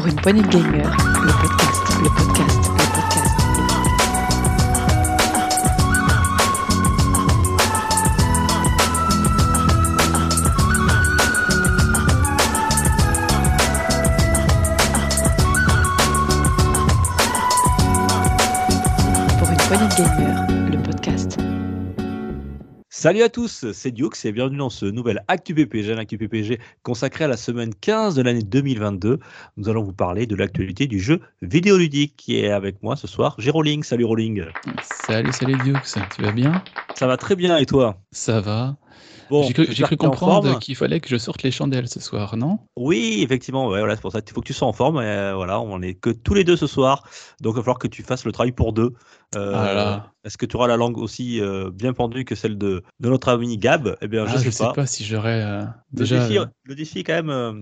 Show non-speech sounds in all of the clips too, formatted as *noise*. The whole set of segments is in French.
Pour une poignée de gamers, le podcast, le podcast, Salut à tous, c'est Dukes et bienvenue dans ce nouvel Actu PPG, consacré à la semaine 15 de l'année 2022. Nous allons vous parler de l'actualité du jeu vidéoludique qui est avec moi ce soir. J'ai Rolling, salut Rolling. Salut, salut Dukes, tu vas bien? Ça va très bien et toi? Ça va. Bon, J'ai cru, comprendre qu'il fallait que je sorte les chandelles ce soir, non? Oui, effectivement, ouais, voilà, c'est pour ça qu'il faut que tu sois en forme. Et, euh, voilà, on est que tous les deux ce soir, donc il va falloir que tu fasses le travail pour deux. Euh, Ah là. Est-ce que tu auras la langue aussi euh, bien pendue que celle de, de notre ami Gab? Eh bien, Ah, je sais pas. si j'aurais euh, Le, déjà. défi, euh, le défi est quand même euh,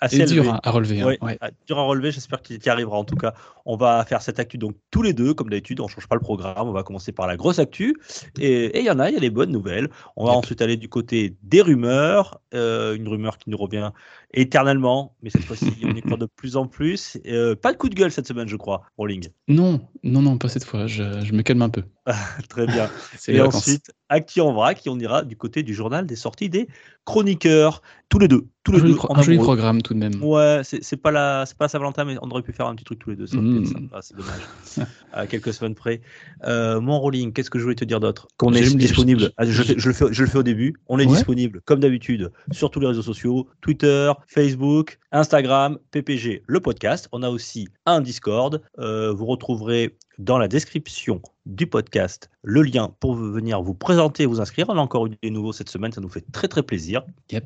assez dur élevé. hein, à relever. hein, Ouais, ouais. ah, dur à relever, j'espère qu'il y arrivera. En tout cas, on va faire cette actu donc tous les deux, comme d'habitude, on change pas le programme. On va commencer par la grosse actu. Et il y en a, il y a des bonnes nouvelles. On va Yep. ensuite aller du côté des rumeurs. une rumeur qui nous revient éternellement, mais cette fois-ci, on y croit de plus en plus. Pas de coup de gueule cette semaine, je crois, Rolling. Non, non, non, pas cette fois. Je, je me calme un peu. *laughs* Très bien. *laughs* Et ensuite, actu en vrac, et on ira du côté du journal des sorties des chroniqueurs. Tous les deux. Tous un les joli, deux. un joli programme tout de même. Ouais, c'est pas la, c'est pas Saint-Valentin, mais on aurait pu faire un petit truc tous les deux. Mm. sympa, c'est dommage. à quelques semaines près. Euh, mon rolling, qu'est-ce que je voulais te dire d'autre? Qu'on est disponible. je- Ah, Je, je- je le fais, je le fais au début. On est Ouais. disponible, comme d'habitude, sur tous les réseaux sociaux Twitter, Facebook, Instagram, PPG, le podcast. On a aussi un Discord. Euh, vous retrouverez dans la description du podcast le lien pour venir vous présenter et vous inscrire. On a encore eu des nouveaux cette semaine, ça nous fait très très plaisir. Yep.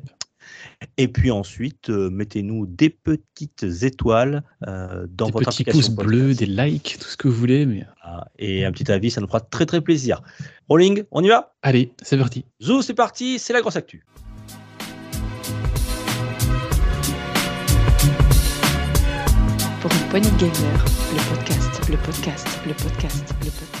Et puis ensuite, euh, mettez-nous des petites étoiles euh, dans Des votre petits application pouces bleus, des likes, tout ce que vous voulez. Mais Ah, Et un petit avis, ça nous fera très très plaisir. Rolling, on y va? Allez, c'est parti. Zou, c'est parti, c'est la grosse actu. Pour une poignée de gamers, le podcast, le podcast, le podcast, le podcast.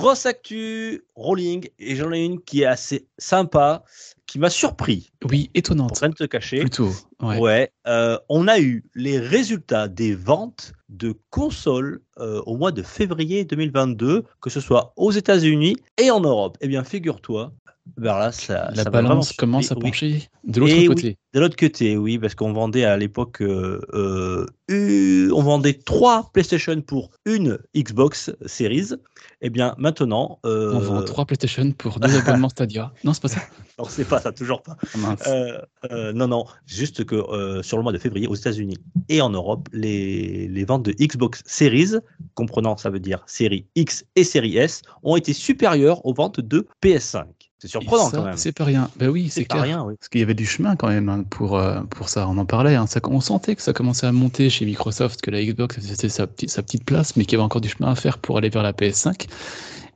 Grosse actu, Rolling, et j'en ai une qui est assez sympa, qui m'a surpris, Oui, pour étonnante. rien te cacher. Plutôt. Ouais. Ouais, euh, on a eu les résultats des ventes de consoles euh, au mois de février 2022, que ce soit aux États-Unis et en Europe. Eh bien, figure-toi, ben là, ça, La ça balance commence à. Oui. pencher de l'autre oui. côté. De l'autre côté, oui, parce qu'on vendait à l'époque, euh, euh, eu- on vendait trois PlayStation pour une Xbox Series. Eh bien, maintenant, euh, On vend trois PlayStation pour deux *laughs* abonnements Stadia. Non, c'est pas ça. non, c'est pas ça, toujours pas. Ah, non, non, juste que sur le mois de février, aux États-Unis et en Europe, les, les ventes de Xbox Series, comprenant ça veut dire série X et série S, ont été supérieures aux ventes de PS5. C'est surprenant ça, quand même. C'est pas rien. Ben oui, C'est clair. rien, oui. Parce qu'il y avait du chemin quand même hein, pour, euh, pour ça. On en parlait. hein. Ça, on sentait que ça commençait à monter chez Microsoft, que la Xbox c'était sa, petite- sa petite place, mais qu'il y avait encore du chemin à faire pour aller vers la PS5.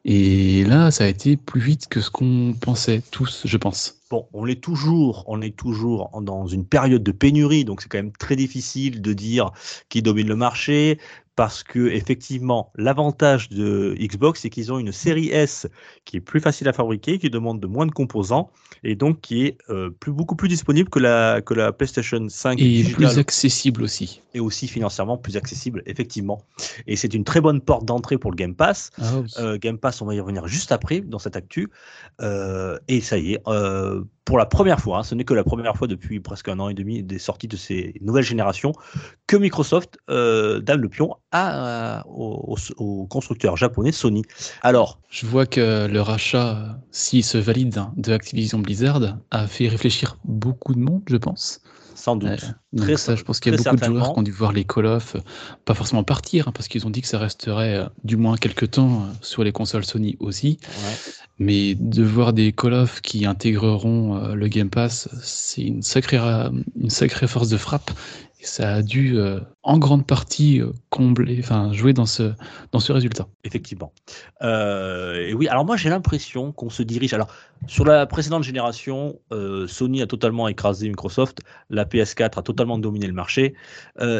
Et là, ça a été plus vite que ce qu'on pensait tous, je pense. Bon, on est toujours, on est toujours dans une période de pénurie, donc c'est quand même très difficile de dire qui domine le marché, parce que effectivement, l'avantage de Xbox, c'est qu'ils ont une série S qui est plus facile à fabriquer, qui demande de moins de composants, et donc qui est euh, plus, beaucoup plus disponible que la, que la PlayStation 5 Et digitale, plus accessible aussi. et aussi financièrement plus accessible, effectivement. Et c'est une très bonne porte d'entrée pour le Game Pass. Ah oui. Euh, Game Pass, on va y revenir juste après dans cette actu. Euh, et ça y est, pour la première fois, hein, ce n'est que la première fois depuis presque un an et demi des sorties de ces nouvelles générations, que Microsoft euh, donne le pion à, au- au constructeur japonais Sony. Alors, Je vois que le rachat, euh, s'il se valide hein, de Activision Blizzard, a fait réfléchir beaucoup de monde, je pense. Sans doute. Euh, Très ça, je pense qu'il y a beaucoup de joueurs qui ont dû voir les Call of, euh, pas forcément partir, hein, parce qu'ils ont dit que ça resterait euh, du moins quelques temps euh, sur les consoles Sony aussi. Ouais. Mais de voir des Call of qui intégreront le Game Pass, c'est une sacrée, ra- une sacrée force de frappe. Ça a dû euh, en grande partie euh, combler, enfin jouer dans ce, dans ce résultat. Effectivement. Euh, et oui, alors moi j'ai l'impression qu'on se dirige. Alors sur la précédente génération, Sony a totalement écrasé Microsoft, la PS4 a totalement dominé le marché.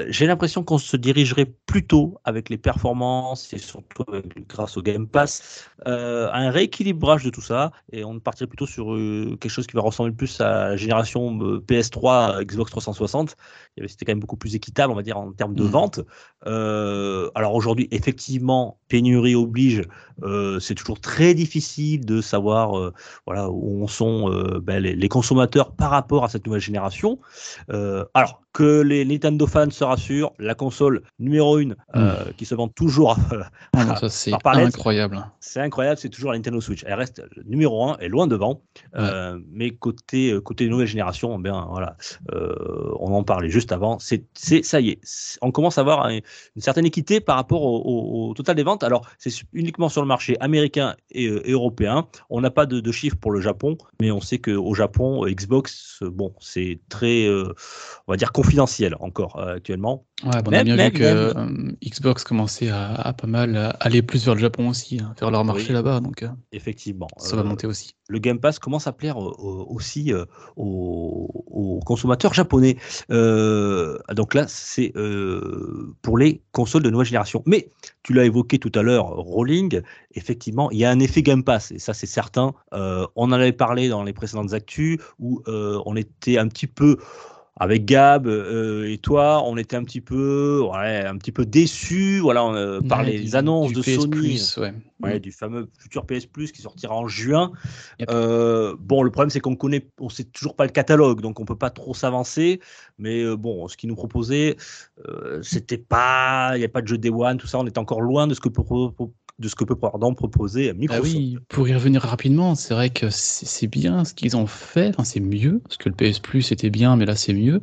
J'ai l'impression qu'on se dirigerait plutôt avec les performances et surtout grâce au Game Pass à un rééquilibrage de tout ça et on partirait plutôt sur quelque chose qui va ressembler plus à la génération euh, PS3, Xbox 360. Il y avait- même beaucoup plus équitable, on va dire, en termes de Mm. vente. Euh, alors aujourd'hui, effectivement, pénurie oblige, euh, c'est toujours très difficile de savoir euh, voilà, où en sont ben, les, les consommateurs par rapport à cette nouvelle génération. Alors, que les Nintendo fans se rassurent, la console numéro une euh, qui se vend toujours, euh, Ah non, ça, c'est incroyable. c'est incroyable, c'est toujours la Nintendo Switch. Elle reste numéro un, est loin devant. Euh, mais côté, côté nouvelle génération, bien, voilà, euh, on en parlait juste avant. C'est, ça y est, on commence à avoir un- une certaine équité par rapport au, au- au total des ventes. Alors, c'est uniquement sur le marché américain et, et européen. On n'a pas de, de chiffres pour le Japon, mais on sait qu'au Japon, Xbox, bon, c'est très, on va dire, confidentiel encore euh, actuellement. Ouais, bon, on a bien même- vu que euh, Xbox commençait à, à pas mal euh, aller plus vers le Japon aussi, hein, faire leur marché Oui. là-bas, donc Effectivement. ça va monter aussi. le Game Pass commence à plaire aussi aux, aux consommateurs japonais. Donc là, c'est pour les consoles de nouvelle génération. Mais tu l'as évoqué tout à l'heure, Rolling, effectivement, il y a un effet Game Pass, et ça c'est certain. On en avait parlé dans les précédentes actus, où on était un petit peu avec Gab euh, et toi, on était un petit peu, ouais, un petit peu déçus, voilà, euh, par Ouais, les du- annonces du de PS Sony. Plus, ouais. Ouais, Mm. du fameux futur PS Plus qui sortira en juin. Yep. Euh, bon, le problème c'est qu'on connaît, on sait toujours pas le catalogue, donc on peut pas trop s'avancer. Mais bon, ce qu'ils nous proposaient, c'était pas, il n'y a pas de jeu Day One, tout ça. On est encore loin de ce que peut, de ce que peut pardon, proposer Ah Microsoft. oui, pour y revenir rapidement, c'est vrai que c'est c'est bien ce qu'ils ont fait, enfin, c'est mieux, parce que le PS Plus était bien, mais là c'est mieux.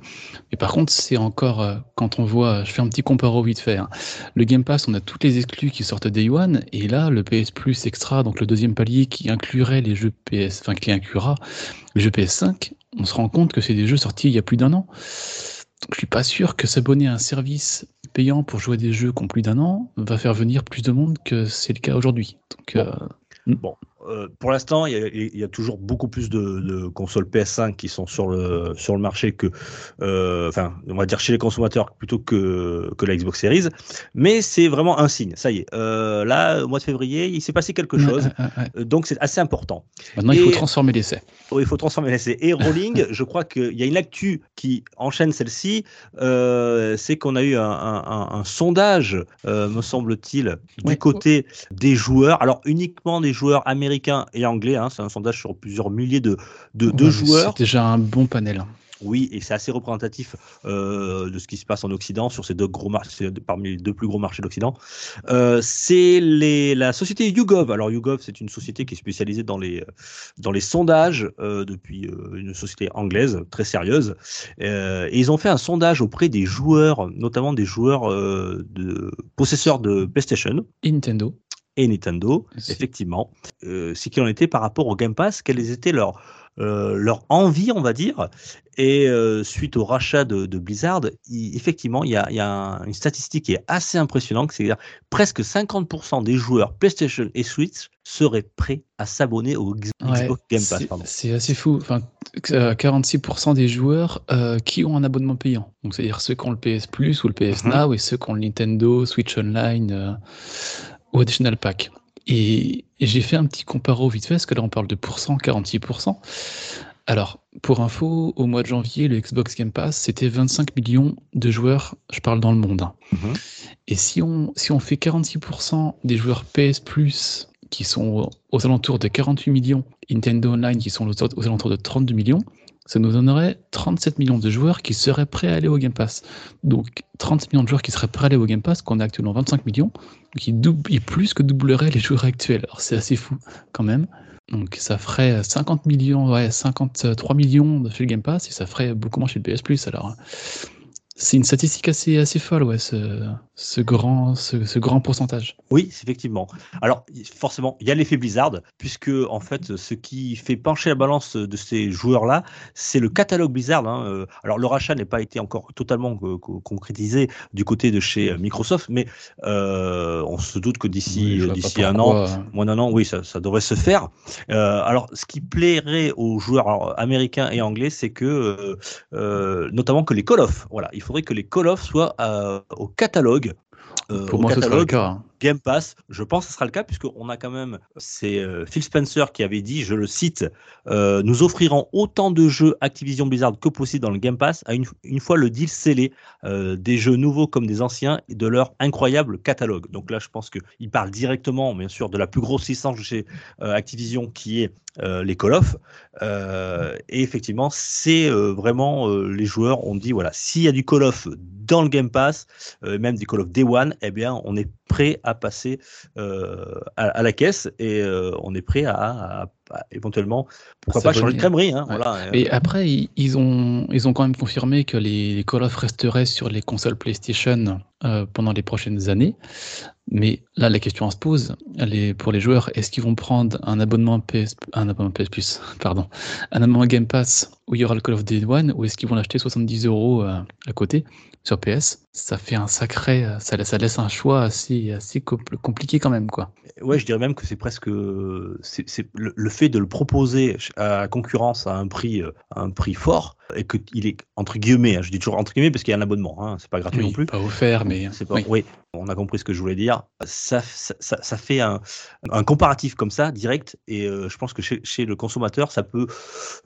Mais par contre, c'est encore, euh, quand on voit, je fais un petit comparo vite fait, hein. le Game Pass, on a toutes les exclus qui sortent Day One, et là, le PS Plus Extra, donc le deuxième palier qui inclurait les jeux PS, enfin qui inclura les jeux PS5, on se rend compte que c'est des jeux sortis il y a plus d'un an. Donc je suis pas sûr que s'abonner à un service payant pour jouer à des jeux qui ont plus d'un an va faire venir plus de monde que c'est le cas aujourd'hui. Donc Bon. euh, Bon, euh, pour l'instant, il y, a- il y a toujours beaucoup plus de, de consoles PS5 qui sont sur le, sur le marché que, euh, enfin, on va dire chez les consommateurs plutôt que, que la Xbox Series. Mais c'est vraiment un signe. Ça y est. Euh, là, au mois de février, il s'est passé quelque chose. ouais, ouais, ouais. Donc, c'est assez important. Maintenant, il faut transformer l'essai. Oh, il faut transformer l'essai. Et Rolling, *laughs* je crois qu'il y a une actu qui enchaîne celle-ci. c'est qu'on a eu un, un- un- un sondage, me semble-t-il, du côté des joueurs. Alors, uniquement des joueurs américains et anglais. hein, c'est un sondage sur plusieurs milliers de, de, joueurs. C'est déjà un bon panel. hein. Oui, et c'est assez représentatif euh, de ce qui se passe en Occident sur ces deux gros marchés, parmi les deux plus gros marchés d'Occident. Euh, c'est la société YouGov. Alors YouGov, c'est une société qui est spécialisée dans les dans les sondages euh, depuis euh, une société anglaise très sérieuse. Euh, et ils ont fait un sondage auprès des joueurs, notamment des joueurs euh, de possesseurs de PlayStation Et Nintendo. Et Nintendo, effectivement, euh, ce qu'il en était par rapport au Game Pass, quelles étaient leurs euh, leur envie, on va dire. Et euh, suite au rachat de, de Blizzard, il- effectivement, il y a, il y a un- une statistique qui est assez impressionnante, c'est-à-dire presque 50% des joueurs PlayStation et Switch seraient prêts à s'abonner au Ouais, Xbox Game Pass. c'est- assez fou. Enfin, euh, 46% des joueurs euh, qui ont un abonnement payant. Donc, c'est-à-dire ceux qui ont le PS Plus ou le PS Mhm. Now et ceux qui ont le Nintendo, Switch Online ou Additional Pack. Et, et j'ai fait un petit comparo vite fait, parce que là, on parle de pourcent, 46%. Alors, pour info, au mois de janvier, le Xbox Game Pass, c'était 25 millions de joueurs, je parle dans le monde. hein. Mhm. Et si on, si on fait 46% des joueurs PS Plus qui sont aux, alentours de 48 millions, Nintendo Online qui sont aux alentours de 32 millions, ça nous donnerait 37 millions de joueurs qui seraient prêts à aller au Game Pass. Donc 37 millions de joueurs qui seraient prêts à aller au Game Pass, qu'on a actuellement 25 millions, qui double, plus que doublerait les joueurs actuels. Alors c'est assez fou quand même. Donc ça ferait 50 millions, ouais, 53 millions chez le Game Pass et ça ferait beaucoup moins chez le PS Plus. Alors c'est une statistique assez, assez folle, ouais, ce, ce grand, ce, ce grand pourcentage. Oui, effectivement. Alors, forcément, il y a l'effet Blizzard, puisque, en fait, ce qui fait pencher la balance de ces joueurs-là, c'est le catalogue Blizzard. hein. Euh, Alors, le rachat n'a pas été encore totalement euh, co- concrétisé du côté de chez euh, Microsoft, mais euh, on se doute que d'ici un an, moins d'un an, oui, ça, ça devrait se faire. Euh, alors, ce qui plairait aux joueurs alors, américains et anglais, c'est que, euh, notamment que les Call of, voilà, il faudrait que les Call of soient euh, au catalogue. euh, Pour au moi, ce sera le catalogue cas. hein. Game Pass, je pense que ce sera le cas puisqu'on a quand même, c'est euh, Phil Spencer qui avait dit, je le cite, euh, nous offrirons autant de jeux Activision Blizzard que possible dans le Game Pass à une, une fois le deal scellé, euh, des jeux nouveaux comme des anciens et de leur incroyable catalogue. Donc là, je pense qu'il parle directement, bien sûr, de la plus grosse licence chez Activision qui est les Call of. et effectivement, c'est vraiment les joueurs ont dit voilà, s'il y a du Call of dans le Game Pass, même du Call of Day One, eh bien, on est prêt à passer euh, à, la caisse et euh, on est prêt à, éventuellement, pourquoi pas changer de crèmerie. Hein, voilà. Et après, ils ont, ils ont quand même confirmé que les, Call of resteraient sur les consoles PlayStation euh, pendant les prochaines années. Mais là, la question se pose elle pour les joueurs est-ce qu'ils vont prendre un abonnement PS, un abonnement PS Plus, *laughs* pardon, un abonnement Game Pass où il y aura le Call of Day One ou est-ce qu'ils vont l'acheter 70 euros à côté sur PS, ça fait un sacré, ça, ça laisse un choix assez, assez compliqué quand même, quoi. Ouais, je dirais même que c'est presque, c'est le, fait de le proposer à la concurrence à un prix, à un prix fort et qu'il est entre guillemets, hein, je dis toujours entre guillemets parce qu'il y a un abonnement, hein, c'est pas gratuit non plus. Pas offert, mais oui. on a compris ce que je voulais dire. Ça, ça, ça fait un, un, comparatif comme ça direct et euh, je pense que chez, chez, le consommateur, ça peut,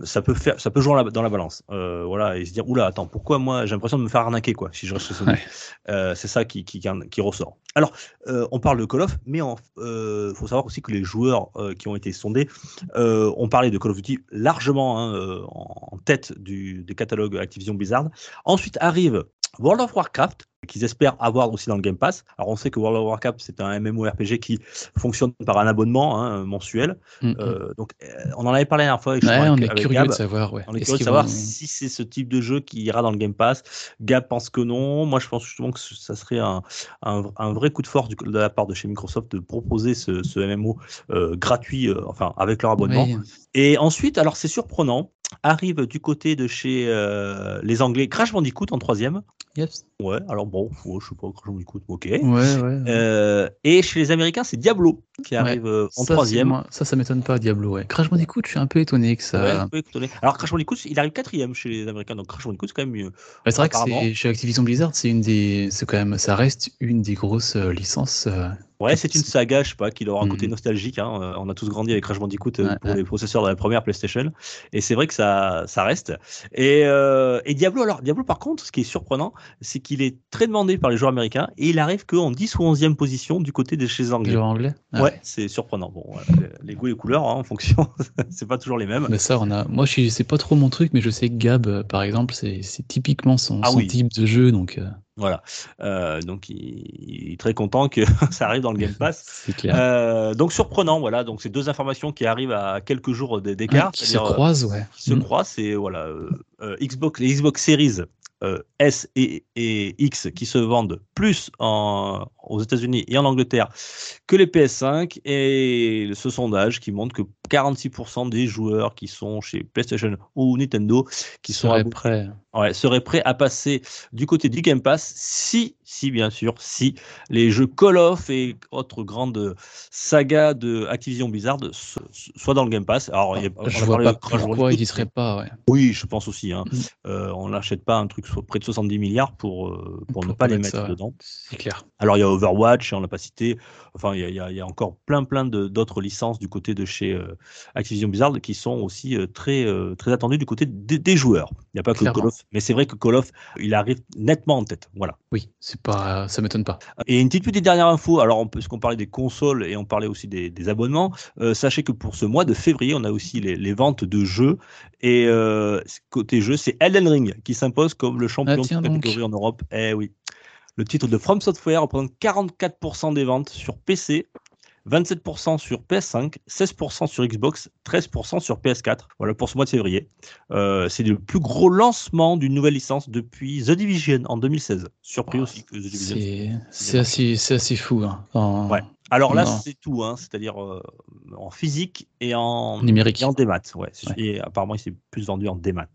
ça peut faire, ça peut jouer dans la balance, euh, voilà, et se dire oula, attends, pourquoi moi j'ai l'impression de me faire arnaquer quoi si je reste chez Sony. Euh, c'est ça qui, ressort. Alors, on parle de Call of, mais il faut savoir aussi que les joueurs qui ont été sondés ont parlé de Call of Duty largement hein, en tête du des catalogues Activision Blizzard. Ensuite arrive World of Warcraft, qu'ils espèrent avoir aussi dans le Game Pass. Alors on sait que World of Warcraft c'est un MMORPG qui fonctionne par un abonnement hein, mensuel. Mm, mm. Euh, donc euh, on en avait parlé la dernière fois. Avec, on est curieux de savoir. On est, curieux de savoir si c'est ce type de jeu qui ira dans le Game Pass. Gab pense que non. Moi je pense justement que ça serait un, un, vrai coup de force du, de la part de chez Microsoft de proposer ce, ce MMO euh, gratuit, enfin avec leur abonnement. Et ensuite, alors c'est surprenant, arrive du côté de chez euh, les Anglais Crash Bandicoot en troisième. Yes. Ouais, alors bon, je sais pas, Crash Bandicoot, ok. Ouais, ouais. Euh, et chez les Américains, c'est Diablo qui arrive euh, en troisième. Ça, ça m'étonne pas, Diablo, ouais. Crash Bandicoot, je suis un peu étonné que ça. Ouais, un peu étonné. Alors Crash Bandicoot, il arrive quatrième chez les Américains, donc Crash Bandicoot, c'est quand même mieux. c'est vrai que chez Activision Blizzard, c'est une des, c'est quand même, ça reste une des grosses licences Ouais, c'est une saga, je sais pas, qui aura un côté mhm. nostalgique. Hein. Euh, on a tous grandi avec Crash Bandicoot euh, pour les processeurs de la première PlayStation. Et c'est vrai que ça, ça reste. Et, euh, et, Diablo, alors, Diablo, par contre, ce qui est surprenant, c'est qu'il est très demandé par les joueurs américains et il arrive qu'en 10 ou 11e position du côté des chez les anglais. anglais? Ah Ouais, c'est surprenant. Bon, les goûts et les couleurs, hein, en fonction, *laughs* c'est pas toujours les mêmes. Mais ça, on a. Moi, je c'est pas trop mon truc, mais je sais que Gab, par exemple, c'est typiquement son, ah type de jeu. Donc. Voilà. Euh, donc, il, est très content que *laughs* ça arrive dans le Game Pass. *laughs* clair. Euh, donc, surprenant, voilà. Donc, c'est deux informations qui arrivent à quelques jours d'écart. qui se croisent, ouais. Qui se croisent, c'est voilà, euh, Xbox, les Xbox Series S et, et, X qui se vendent plus en, aux États-Unis et en Angleterre que les PS5 et ce sondage qui montre que 46% des joueurs qui sont chez PlayStation ou Nintendo qui sont seraient prêts. Ouais, seraient prêts à passer du côté du Game Pass si, si bien sûr, si les jeux Call of et autres grandes sagas de Activision Blizzard soient dans le Game Pass. Alors, y a, je vois pas pourquoi ils n'y seraient pas. Ouais. Oui, je pense aussi. Hein. Mm. Euh, on n'achète pas un truc près de 70 milliards pour, euh, pour, ne pas les mettre dedans. C'est clair. Alors, il y a Overwatch, on l'a pas cité. Enfin, il y, y a, encore plein, plein d'autres licences du côté de chez euh, Activision Blizzard qui sont aussi euh, très, très attendues du côté des, joueurs. Il n'y a pas que Call of, mais c'est vrai que Call of, il arrive nettement en tête. Voilà. Oui, c'est pas, ça m'étonne pas. Et une petite, petite dernière info. Alors, puisqu'on parlait des consoles et on parlait aussi des, abonnements, sachez que pour ce mois de février, on a aussi les, ventes de jeux. Et côté jeu, c'est Elden Ring qui s'impose comme le champion ah, de catégorie en Europe. Eh oui. Le titre de From Software représente 44% des ventes sur PC, 27% sur PS5, 16% sur Xbox, 13% sur PS4. Voilà pour ce mois de février. Euh, c'est le plus gros lancement d'une nouvelle licence depuis The Division en 2016. Surpris aussi que The Division. C'est assez, assez, fou. Hein. Ouais. Alors là, c'est tout, hein. c'est-à-dire euh, en physique et en numérique, et en démat. Ouais. Et apparemment, il s'est plus vendu en démat.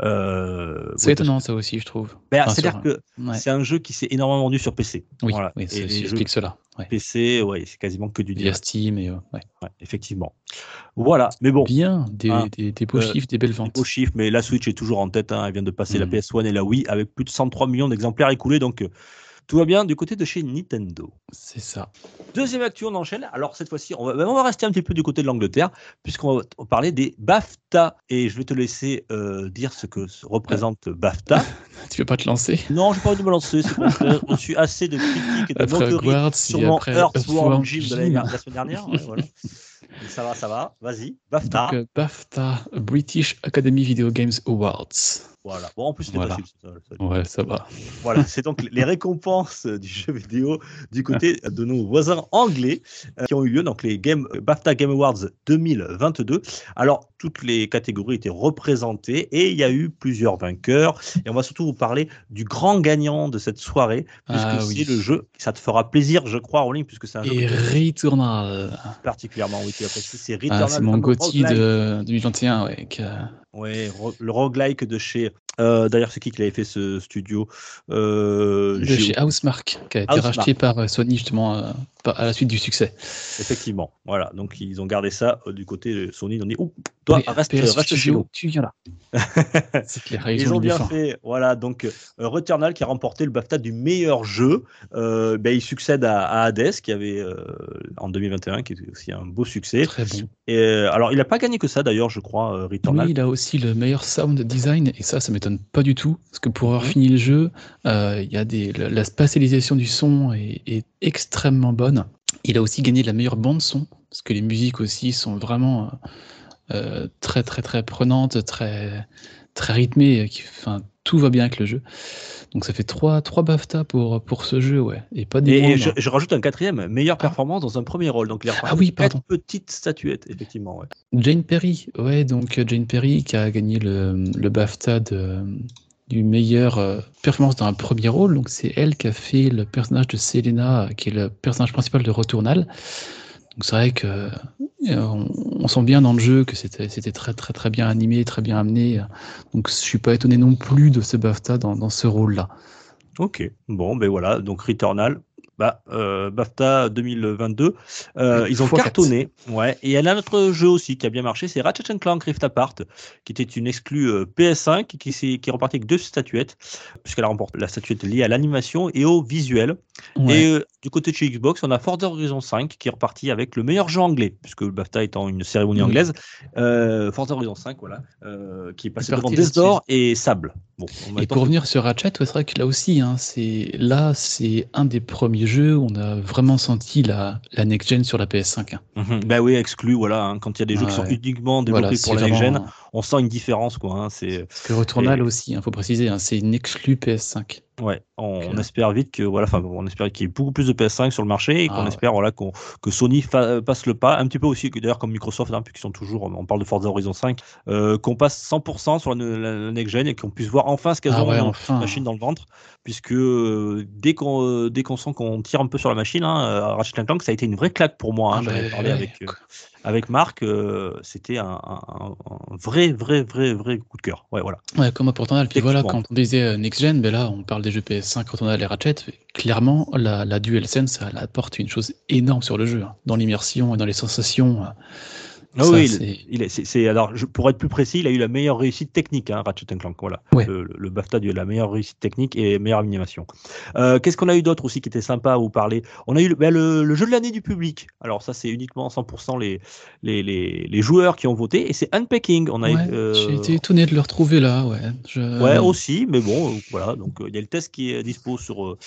Euh, c'est étonnant ça aussi, je trouve. Ben, C'est-à-dire que c'est un jeu qui s'est énormément vendu sur PC. Oui, voilà. oui j'explique cela. PC, ouais, c'est quasiment que du Via Steam et effectivement. Voilà, mais bon. Bien, des, hein, des, beaux euh, chiffres, des belles ventes. Des beaux chiffres, mais la Switch est toujours en tête. Hein. Elle vient de passer la mm. PS1 et la Wii avec plus de 103 millions d'exemplaires écoulés, donc Tout va bien du côté de chez Nintendo. C'est ça. Deuxième actu, on enchaîne. Alors cette fois-ci, on va, ben, on va rester un petit peu du côté de l'Angleterre, puisqu'on va parler des BAFTA. Et je vais te laisser euh, dire ce que représente BAFTA. *laughs* Tu veux pas te lancer? Non, je n'ai pas envie de me lancer. C'est *laughs* j'ai reçu assez de critiques et de moqueries sur mon Earthworm Jim de l'année- la semaine dernière. Ouais, voilà. Mais ça va, ça va. Vas-y, BAFTA. Donc, euh, BAFTA, British Academy Video Games Awards. Voilà. Bon, en plus, c'était Voilà. facile. ça, ça- Ouais, ça va. Voilà, c'est donc les récompenses du jeu vidéo du côté de nos voisins anglais euh, qui ont eu lieu, donc les Game, BAFTA Game Awards 2022. Alors, toutes les catégories étaient représentées et il y a eu plusieurs vainqueurs. Et on va surtout vous parler du grand gagnant de cette soirée, puisque Ah c'est oui. le jeu. Ça te fera plaisir, je crois, en ligne, puisque c'est un jeu Et Returnal. particulièrement. Oui, tu apprécies. C'est Ah, Returnal. c'est mon Gotti de 2021, ouais. que- Ouais, ro- le roguelike de chez. euh, D'ailleurs, c'est qui qui avait fait ce studio euh, de chez Housemark, qui a été racheté par euh, Sony justement euh, à la suite du succès. Effectivement, voilà. Donc ils ont gardé ça euh, du côté de Sony. Ils ont dit, oh, toi, reste, PS reste chez nous. Tu viens là. c'est clair, ils, Ils ont bien fin. fait. Voilà, donc euh, Returnal qui a remporté le BAFTA du meilleur jeu. Euh, ben, il succède à, à Hades qui avait euh, en 2021, qui était aussi un beau succès. Très bon. Et, alors, il n'a pas gagné que ça d'ailleurs, je crois, Returnal. Oui, il a aussi le meilleur sound design, et ça, ça m'étonne pas du tout, parce que pour avoir fini le jeu, il y a des, la, la spatialisation du son est, est extrêmement bonne. Il a aussi gagné la meilleure bande son, parce que les musiques aussi sont vraiment euh, très très très prenantes, très très rythmées. euh, qui- Enfin, tout va bien avec le jeu. Donc ça fait trois trois BAFTA pour pour ce jeu, ouais, et pas des Et, et moindres. je, je rajoute un quatrième, meilleure Ah. performance dans un premier rôle. Donc il Ah oui, pardon. petites statuettes, effectivement. ouais. Jane Perry, ouais, donc euh, Jane Perry qui a gagné le, le BAFTA de, du meilleur euh, performance dans un premier rôle. Donc c'est elle qui a fait le personnage de Selena, qui est le personnage principal de Returnal. Donc c'est vrai que euh, on, sent bien dans le jeu que c'était c'était très très très bien animé, très bien amené. Donc je suis pas étonné non plus de ce BAFTA dans, dans ce rôle-là. Ok, bon, ben voilà, donc Returnal, bah, euh, BAFTA 2022, euh, ils ont cartonné, ouais, et il y a un autre jeu aussi qui a bien marché, c'est Ratchet Clank Rift Apart, qui était une exclue euh, PS5, qui, qui est repartie avec deux statuettes, puisqu'elle a remporté la statuette liée à l'animation et au visuel. Ouais. Et euh, du côté de chez Xbox, on a Forza Horizon 5 qui est reparti avec le meilleur jeu anglais, puisque le BAFTA étant une cérémonie Oui. anglaise. Forza Horizon 5, voilà, qui est passé devant. Door et Sable. Bon, Et pour revenir sur Ratchet, ouais, c'est vrai que là aussi, hein, c'est là, c'est un des premiers jeux on a vraiment senti la, la next-gen sur la PS5. hein. Mhm. Bah oui, exclu, voilà. hein. Quand il y a des jeux qui sont uniquement développés Voilà, pour la next-gen, on sent une différence, quoi. hein. C'est que Returnal Et- aussi, il faut préciser, hein, c'est une exclue PS5. Ouais, on, euh, espère vite que voilà, enfin, on espère qu'il y ait beaucoup plus de PS5 sur le marché et qu'on Ah ouais. espère voilà qu'on que Sony fa- passe le pas, un petit peu aussi que d'ailleurs comme Microsoft, hein, puisqu'ils sont toujours, on parle de Forza Horizon 5, euh, qu'on passe 100% sur la, la- la next-gen et qu'on puisse voir enfin ce qu'elles Ah ont ouais, enfin. machine dans le ventre, puisque euh, dès qu'on euh, dès qu'on sent qu'on tire un peu sur la machine, hein, euh, Ratchet Clank, ça a été une vraie claque pour moi. hein. Ah J'en avais bah, parlé avec. Avec Marc, euh, c'était un, un- un- un vrai, vrai, vrai, vrai coup de cœur. Ouais, voilà. Ouais, comme pour Returnal. Puis voilà, quand on disait euh, next-gen, ben là, on parle des jeux PS5, Returnal et Ratchet. Clairement, la, la DualSense, elle apporte une chose énorme sur le jeu, hein, dans l'immersion et dans les sensations. euh, Ah ça, oui, c'est- il est, c'est, c'est- alors, je, pour être plus précis, il a eu la meilleure réussite technique, hein, Ratchet Clank. Voilà. Ouais. Le, le- BAFTA a la meilleure réussite technique et meilleure animation. Euh, qu'est-ce qu'on a eu d'autre aussi qui était sympa à vous parler? On a eu le, ben, le- le jeu de l'année du public. Alors, ça, c'est uniquement 100% les, les, les, les joueurs qui ont voté et c'est Unpacking. On a eu, Ouais, euh, J'ai été étonné de le retrouver là, ouais. Je- Ouais, aussi, mais bon, euh, voilà. Donc, euh, il y a le test qui est dispo sur euh,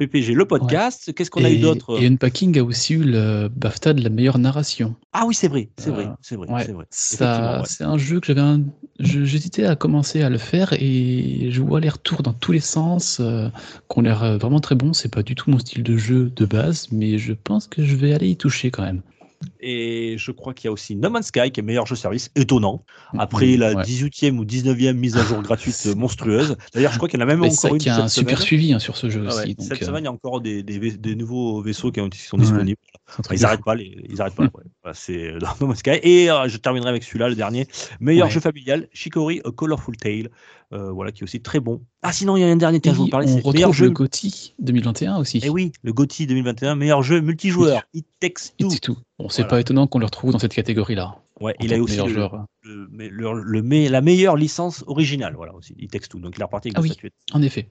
PPG, le podcast. Qu'est-ce qu'on a eu d'autre Et Unpacking a aussi eu le BAFTA de la meilleure narration. Ah oui, c'est vrai, c'est Euh, vrai, c'est vrai, Ouais, c'est vrai. ça, Effectivement, ouais. c'est un jeu que j'avais un... J'hésitais à commencer à le faire et je vois les retours dans tous les sens euh, qui ont l'air euh, vraiment très bons. C'est pas du tout mon style de jeu de base, mais je pense que je vais aller y toucher quand même. Et je crois qu'il y a aussi No Man's Sky qui est meilleur jeu service, étonnant. Après la Ouais. 18e ou 19e mise à jour gratuite *laughs* monstrueuse. D'ailleurs, je crois qu'il y en a même Mais encore une qui a un super suivi hein, sur ce jeu Ah ouais, aussi. donc, cette euh, semaine, il y a encore des, des, vais- des nouveaux vaisseaux qui, ont- qui sont disponibles. Ils n'arrêtent pas, les, ils arrêtent pas. *laughs* c'est dans No Sky. Et euh, je terminerai avec celui-là, le dernier. Meilleur Ouais. jeu familial, Chicory A Colorful Tale. Euh, voilà, qui est aussi très bon. Ah, sinon, il y a un dernier, tiens, Et je vous parlais, on meilleur jeu. le GOTY 2021 aussi. Eh oui, le GOTY 2021, meilleur jeu multijoueur. It Takes Et Two. c'est tout. Bon, c'est Voilà. pas étonnant qu'on le retrouve dans cette catégorie-là. Ouais, il a aussi le, le- la meilleure licence originale, voilà aussi, It Takes Two. Donc il est reparti avec Ah oui. En effet.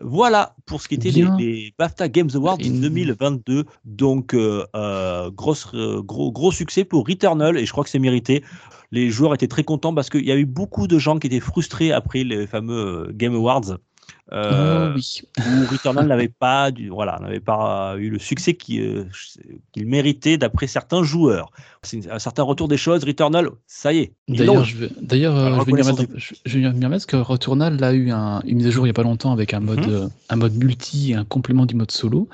Voilà pour ce qui était les, BAFTA Games Awards Et- 2022. Donc, euh, euh, grosse, euh, gros, gros succès pour Returnal et je crois que c'est mérité. Les joueurs étaient très contents parce qu'il y a eu beaucoup de gens qui étaient frustrés après les fameux Game Awards. Euh, oh oui. où Returnal n'avait pas, du, voilà, n'avait pas eu le succès euh, qu'il méritait d'après certains joueurs. C'est un certain retour des choses. Returnal, ça y est. D'ailleurs, je vais, d'ailleurs, euh, je vais remettre parce que Returnal a eu un, une mise à jour il n'y a pas longtemps avec un mode, Mhm. un mode multi et un complément du mode solo.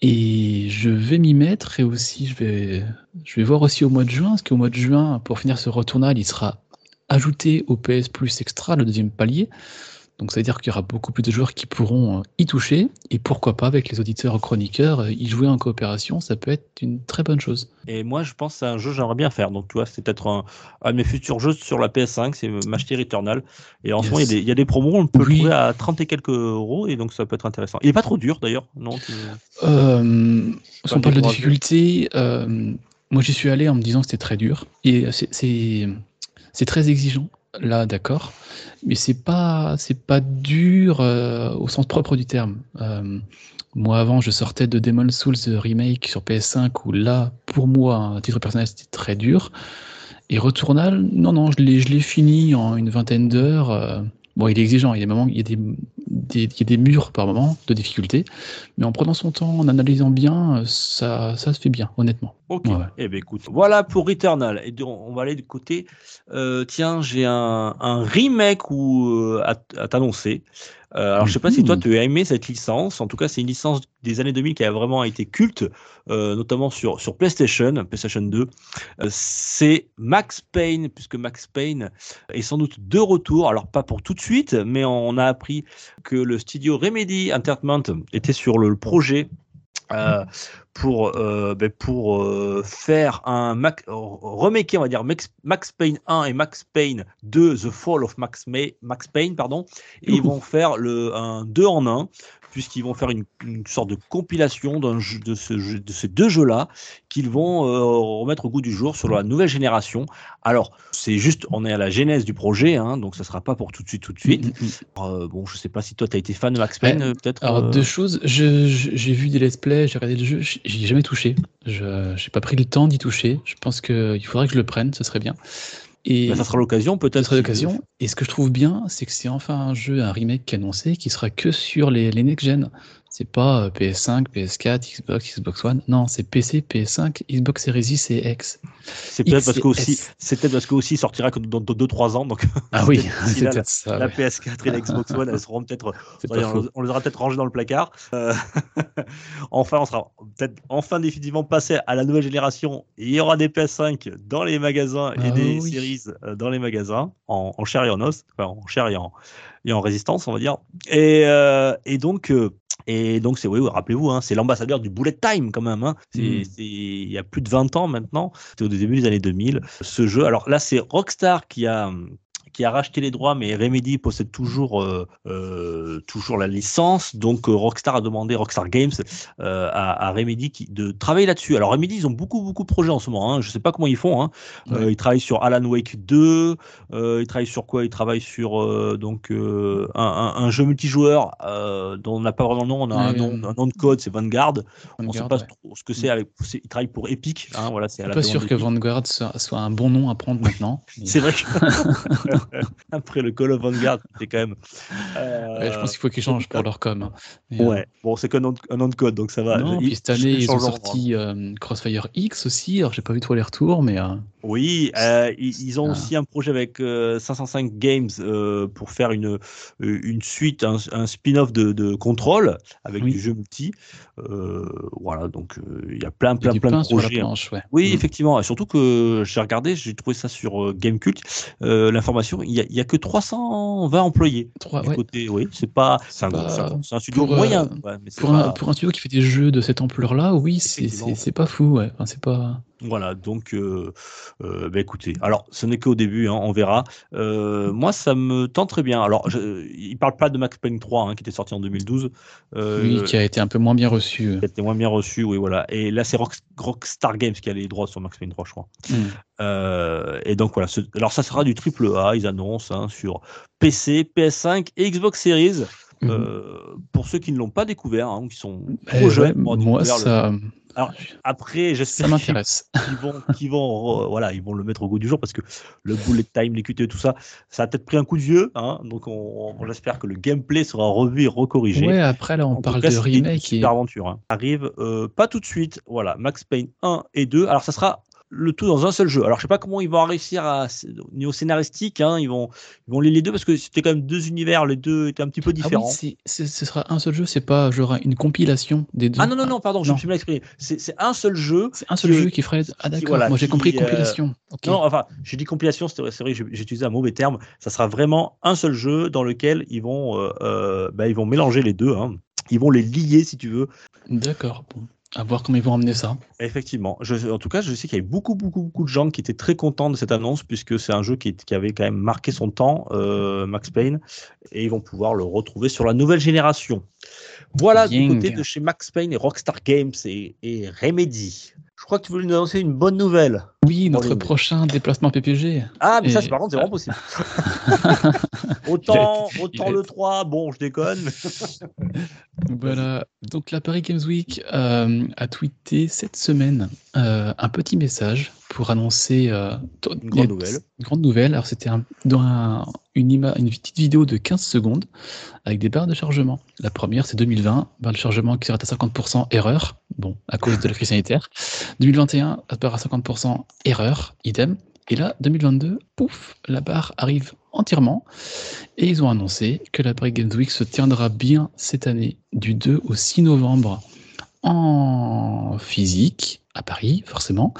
Et je vais m'y mettre et aussi je vais, je vais voir aussi au mois de juin, parce qu'au mois de juin, pour finir ce Returnal, il sera ajouté au PS Plus Extra, le deuxième palier. Donc ça veut dire qu'il y aura beaucoup plus de joueurs qui pourront euh, y toucher et pourquoi pas avec les auditeurs chroniqueurs euh, y jouer en coopération, ça peut être une très bonne chose. Et moi, je pense que c'est un jeu que j'aimerais bien faire. Donc, tu vois, c'est peut-être un, un de mes futurs jeux sur la PS5, c'est m'acheter Returnal. Et en ce Yes. moment, il y, a des, il y a des promos, on peut Oui. le trouver à 30 et quelques euros, et donc ça peut être intéressant. Il est pas trop dur d'ailleurs, non tu- Euh, si on parle de difficulté, euh, moi j'y suis allé en me disant que c'était très dur. Et c'est très exigeant, là d'accord. Mais c'est pas, c'est pas dur euh, au sens propre du terme. Euh, moi avant, je sortais de Demon's Souls Remake sur PS5 où là, pour moi, à titre personnel, c'était très dur. Et Returnal, non, non, je l'ai je l'ai fini en une vingtaine d'heures. euh, Bon, il est exigeant, il y a des moments, il y a des, des- il y a des murs par moment de difficulté, mais en prenant son temps, en analysant bien, euh, ça, ça se fait bien, honnêtement. Ok. Ouais. Eh ben écoute, voilà pour Returnal. Et donc, on va aller du côté. euh, tiens, j'ai un, un remake ou euh, à, à t'annoncer. Euh, alors, je sais pas si toi Mhm. tu as aimé cette licence. En tout cas, c'est une licence des années 2000 qui a vraiment été culte, euh, notamment sur, sur PlayStation, PlayStation 2. Euh, c'est Max Payne, puisque Max Payne est sans doute de retour. Alors, pas pour tout de suite, mais on a appris que le studio Remedy Entertainment était sur le, projet. euh, pour, euh, ben, pour euh, faire un Mac, remaker, on va dire, Max, Max Payne 1 et Max Payne 2, The Fall of Max, May, Max Payne, pardon, et ils *laughs* vont faire le, un 2 en 1, puisqu'ils vont faire une, une sorte de compilation jeu, de, ce jeu- de ces deux jeux-là, qu'ils vont euh, remettre au goût du jour sur la nouvelle génération. Alors, c'est juste, on est à la genèse du projet, hein, donc ça sera pas pour tout de suite, tout de suite. Mm, mm, mm. Euh, bon, je sais pas si toi, tu as été fan de Max Payne, Ouais. peut-être Alors, euh, deux choses, j'ai vu des let's play, j'ai regardé le jeu, j'y ai jamais touché. Je n'ai pas pris le temps d'y toucher. Je pense qu'il faudrait que je le prenne, ce serait bien. Et ben, ça sera l'occasion, peut-être. l'occasion. Et ce que je trouve bien, c'est que c'est enfin un jeu, un remake qui est annoncé, qui sera que sur les, les next-gen. C'est pas euh, PS5, PS4, Xbox, Xbox One. Non, c'est PC, PS5, Xbox Series X et X. C'est peut-être parce X et que aussi, S. c'est peut-être parce que aussi il sortira que dans 2-3 ans, donc Ah *laughs* oui, *laughs* c'est peut-être ça. la ouais. PS4 et la Xbox One, elles seront peut-être, *laughs* on, les aura peut-être rangées dans le placard. Euh, enfin, on sera peut-être enfin définitivement passé à la nouvelle génération. Il y aura des PS5 dans les magasins et Ah des oui. Series euh, dans les magasins, en, en chair et en os, enfin, en chair et en, et en résistance, on va dire. Et, euh, et donc. euh, et donc, c'est oui, rappelez-vous, hein, c'est l'ambassadeur du bullet time quand même. hein. C'est, Mm. c'est- il y a plus de 20 ans maintenant. C'était au début des années 2000. Ce jeu, alors là, c'est Rockstar qui a qui a racheté les droits, mais Remedy possède toujours, euh, euh, toujours la licence. Donc euh, Rockstar a demandé, Rockstar Games, à, à Remedy qui, de travailler là-dessus. Alors Remedy, ils ont beaucoup, beaucoup de projets en ce moment. Hein. Je sais pas comment ils font. Hein. Ouais. ils travaillent sur Alan Wake 2. euh, ils travaillent sur quoi? Ils travaillent sur donc un, un- un jeu multijoueur dont on n'a pas vraiment le nom. On a un, Ouais, nom, un nom de code, c'est Vanguard. on ne sait pas trop ce que c'est. Avec, ils travaillent pour Epic. Hein, voilà, c'est pas sûr que. Vanguard soit, soit un bon nom à prendre maintenant. *laughs* C'est vrai que *laughs* *laughs* après le Call of Vanguard, c'est quand même. euh, Ouais, je pense qu'il faut qu'ils changent pour leur com. hein. Euh, Ouais, bon, c'est qu'un nom, de- un nom de code, donc ça va. Non, puis cette année, ils ont changeront, hein. sorti euh, Crossfire X aussi. Alors, j'ai pas vu trop les retours, mais euh, Oui, euh, ils, ils ont Ah. aussi un projet avec euh, 505 Games euh, pour faire une, euh, une suite, un, un spin-off de, de Control avec Oui. du jeu multi. Euh, voilà, donc euh, il y a plein, plein, plein de projets. hein. planche. Ouais. Oui, Mm. effectivement. Et surtout que j'ai regardé, j'ai trouvé ça sur euh, Gamecult, euh, l'information, il n'y a, il y a que 320 employés. Trois, du ouais. côté, oui, c'est pas, c'est un, studio pour, euh, moyen. ouais, mais c'est Pour, pas- un, pour un studio qui fait des jeux de cette ampleur-là, oui, c'est- pas fou. Ouais. Enfin, c'est pas. Voilà, donc, euh, euh, bah, écoutez, alors ce n'est qu'au début, hein, on verra. Euh, moi, ça me tente très bien. Alors, je, il parle pas de Max Payne 3, hein, qui était sorti en 2012. Euh, oui, qui a été un peu moins bien reçu. qui a été moins bien reçu, oui, voilà. Et là, c'est Rock- Rockstar Games qui a les droits sur Max Payne 3, je crois. Mm. Euh, et donc voilà, ce- alors ça sera du triple A, ils annoncent hein, sur PC, PS5 et Xbox Series. mmh. euh, pour ceux qui ne l'ont pas découvert, hein, qui sont eh trop moi, ça. Alors après, j'espère. *laughs* Qu'ils vont, vont, voilà, ils vont le mettre au goût du jour parce que le bullet time, les QTE, tout ça, ça a peut-être pris un coup de vieux. Hein, donc on, on espère que le gameplay sera revu et recorrigé. Ouais, après là, on parle de remake. Super et... aventure. Hein. Arrive euh, pas tout de suite. Voilà, Max Payne 1 et 2. Alors ça sera le tout dans un seul jeu. Alors je sais pas comment ils vont réussir à au niveau scénaristique, hein, ils vont ils vont lier les deux parce que c'était quand même deux univers, les deux étaient un petit peu différents. Ah oui, ce sera un seul jeu, c'est pas genre une compilation des deux. Ah non non non, pardon, je me suis mal exprimé. C'est un seul jeu. C'est un seul jeu qui ferait. Ah d'accord. Voilà, Moi j'ai compris euh... compilation. Okay. Non enfin j'ai dit compilation, c'est vrai, vrai j'ai utilisé un mauvais terme. Ça sera vraiment un seul jeu dans lequel ils vont euh, euh, bah, ils vont mélanger les deux. Hein. Ils vont les lier si tu veux. D'accord. Bon. À voir comment ils vont emmener ça. Effectivement. Je, en tout cas, je sais qu'il y avait beaucoup, beaucoup, beaucoup de gens qui étaient très contents de cette annonce, puisque c'est un jeu qui, qui, avait quand même marqué son temps, euh, Max Payne, et ils vont pouvoir le retrouver sur la nouvelle génération. Voilà Ying. du côté de chez Max Payne et Rockstar Games et, et Remedy. Je crois que tu voulais nous annoncer une bonne nouvelle. Oui, notre prochain déplacement PPG. Ah, mais et... ça, par contre, c'est vraiment possible. *laughs* autant autant le 3, bon, je déconne. *laughs* voilà. Donc, la Paris Games Week euh, a tweeté cette semaine euh, un petit message pour annoncer euh, une grande nouvelle. Une grande nouvelle. Alors, c'était un, dans un, une, une, petite vidéo de 15 secondes avec des barres de chargement. La première, c'est 2020, barre de chargement qui sera à 50% erreur, bon, à cause de la crise sanitaire. 2021, barre à 50% erreur, idem. Et là, 2022, pouf, la barre arrive entièrement. Et ils ont annoncé que la Paris Games Week se tiendra bien cette année, du 2 au 6 novembre, en physique, à Paris, forcément.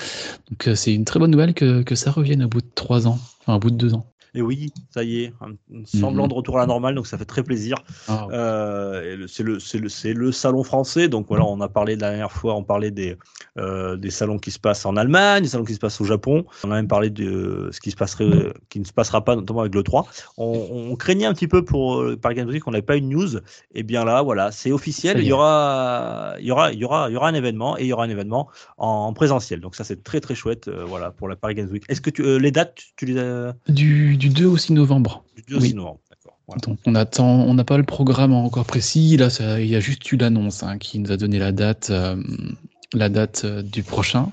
Donc c'est une très bonne nouvelle que, que ça revienne au bout de 3 ans, enfin au bout de 2 ans. Et oui, ça y est, un, semblant mmh. de retour à la normale, donc ça fait très plaisir. Ah, ouais. euh, c'est le, le, le, salon français, donc voilà, on a parlé la dernière fois, on parlait des, euh, des salons qui se passent en Allemagne, des salons qui se passent au Japon. On a même parlé de ce qui se passerait, qui ne se passera pas, notamment avec le 3. On, on craignait un petit peu pour euh, Paris Games Week qu'on n'avait pas une news. Et bien là, voilà, c'est officiel. Il y aura, il y aura, il y aura, il y aura un événement et il y aura un événement en, en présentiel. Donc ça, c'est très très chouette, euh, voilà, pour la Paris Games Week. Est-ce que tu, les dates, tu les as du, du 2 au 6 novembre. Du 2 au 6 novembre, d'accord. Voilà. Donc on attend, on n'a pas le programme encore précis. Là, ça, il y a juste eu l'annonce hein, qui nous a donné la date, euh, la date euh, du prochain,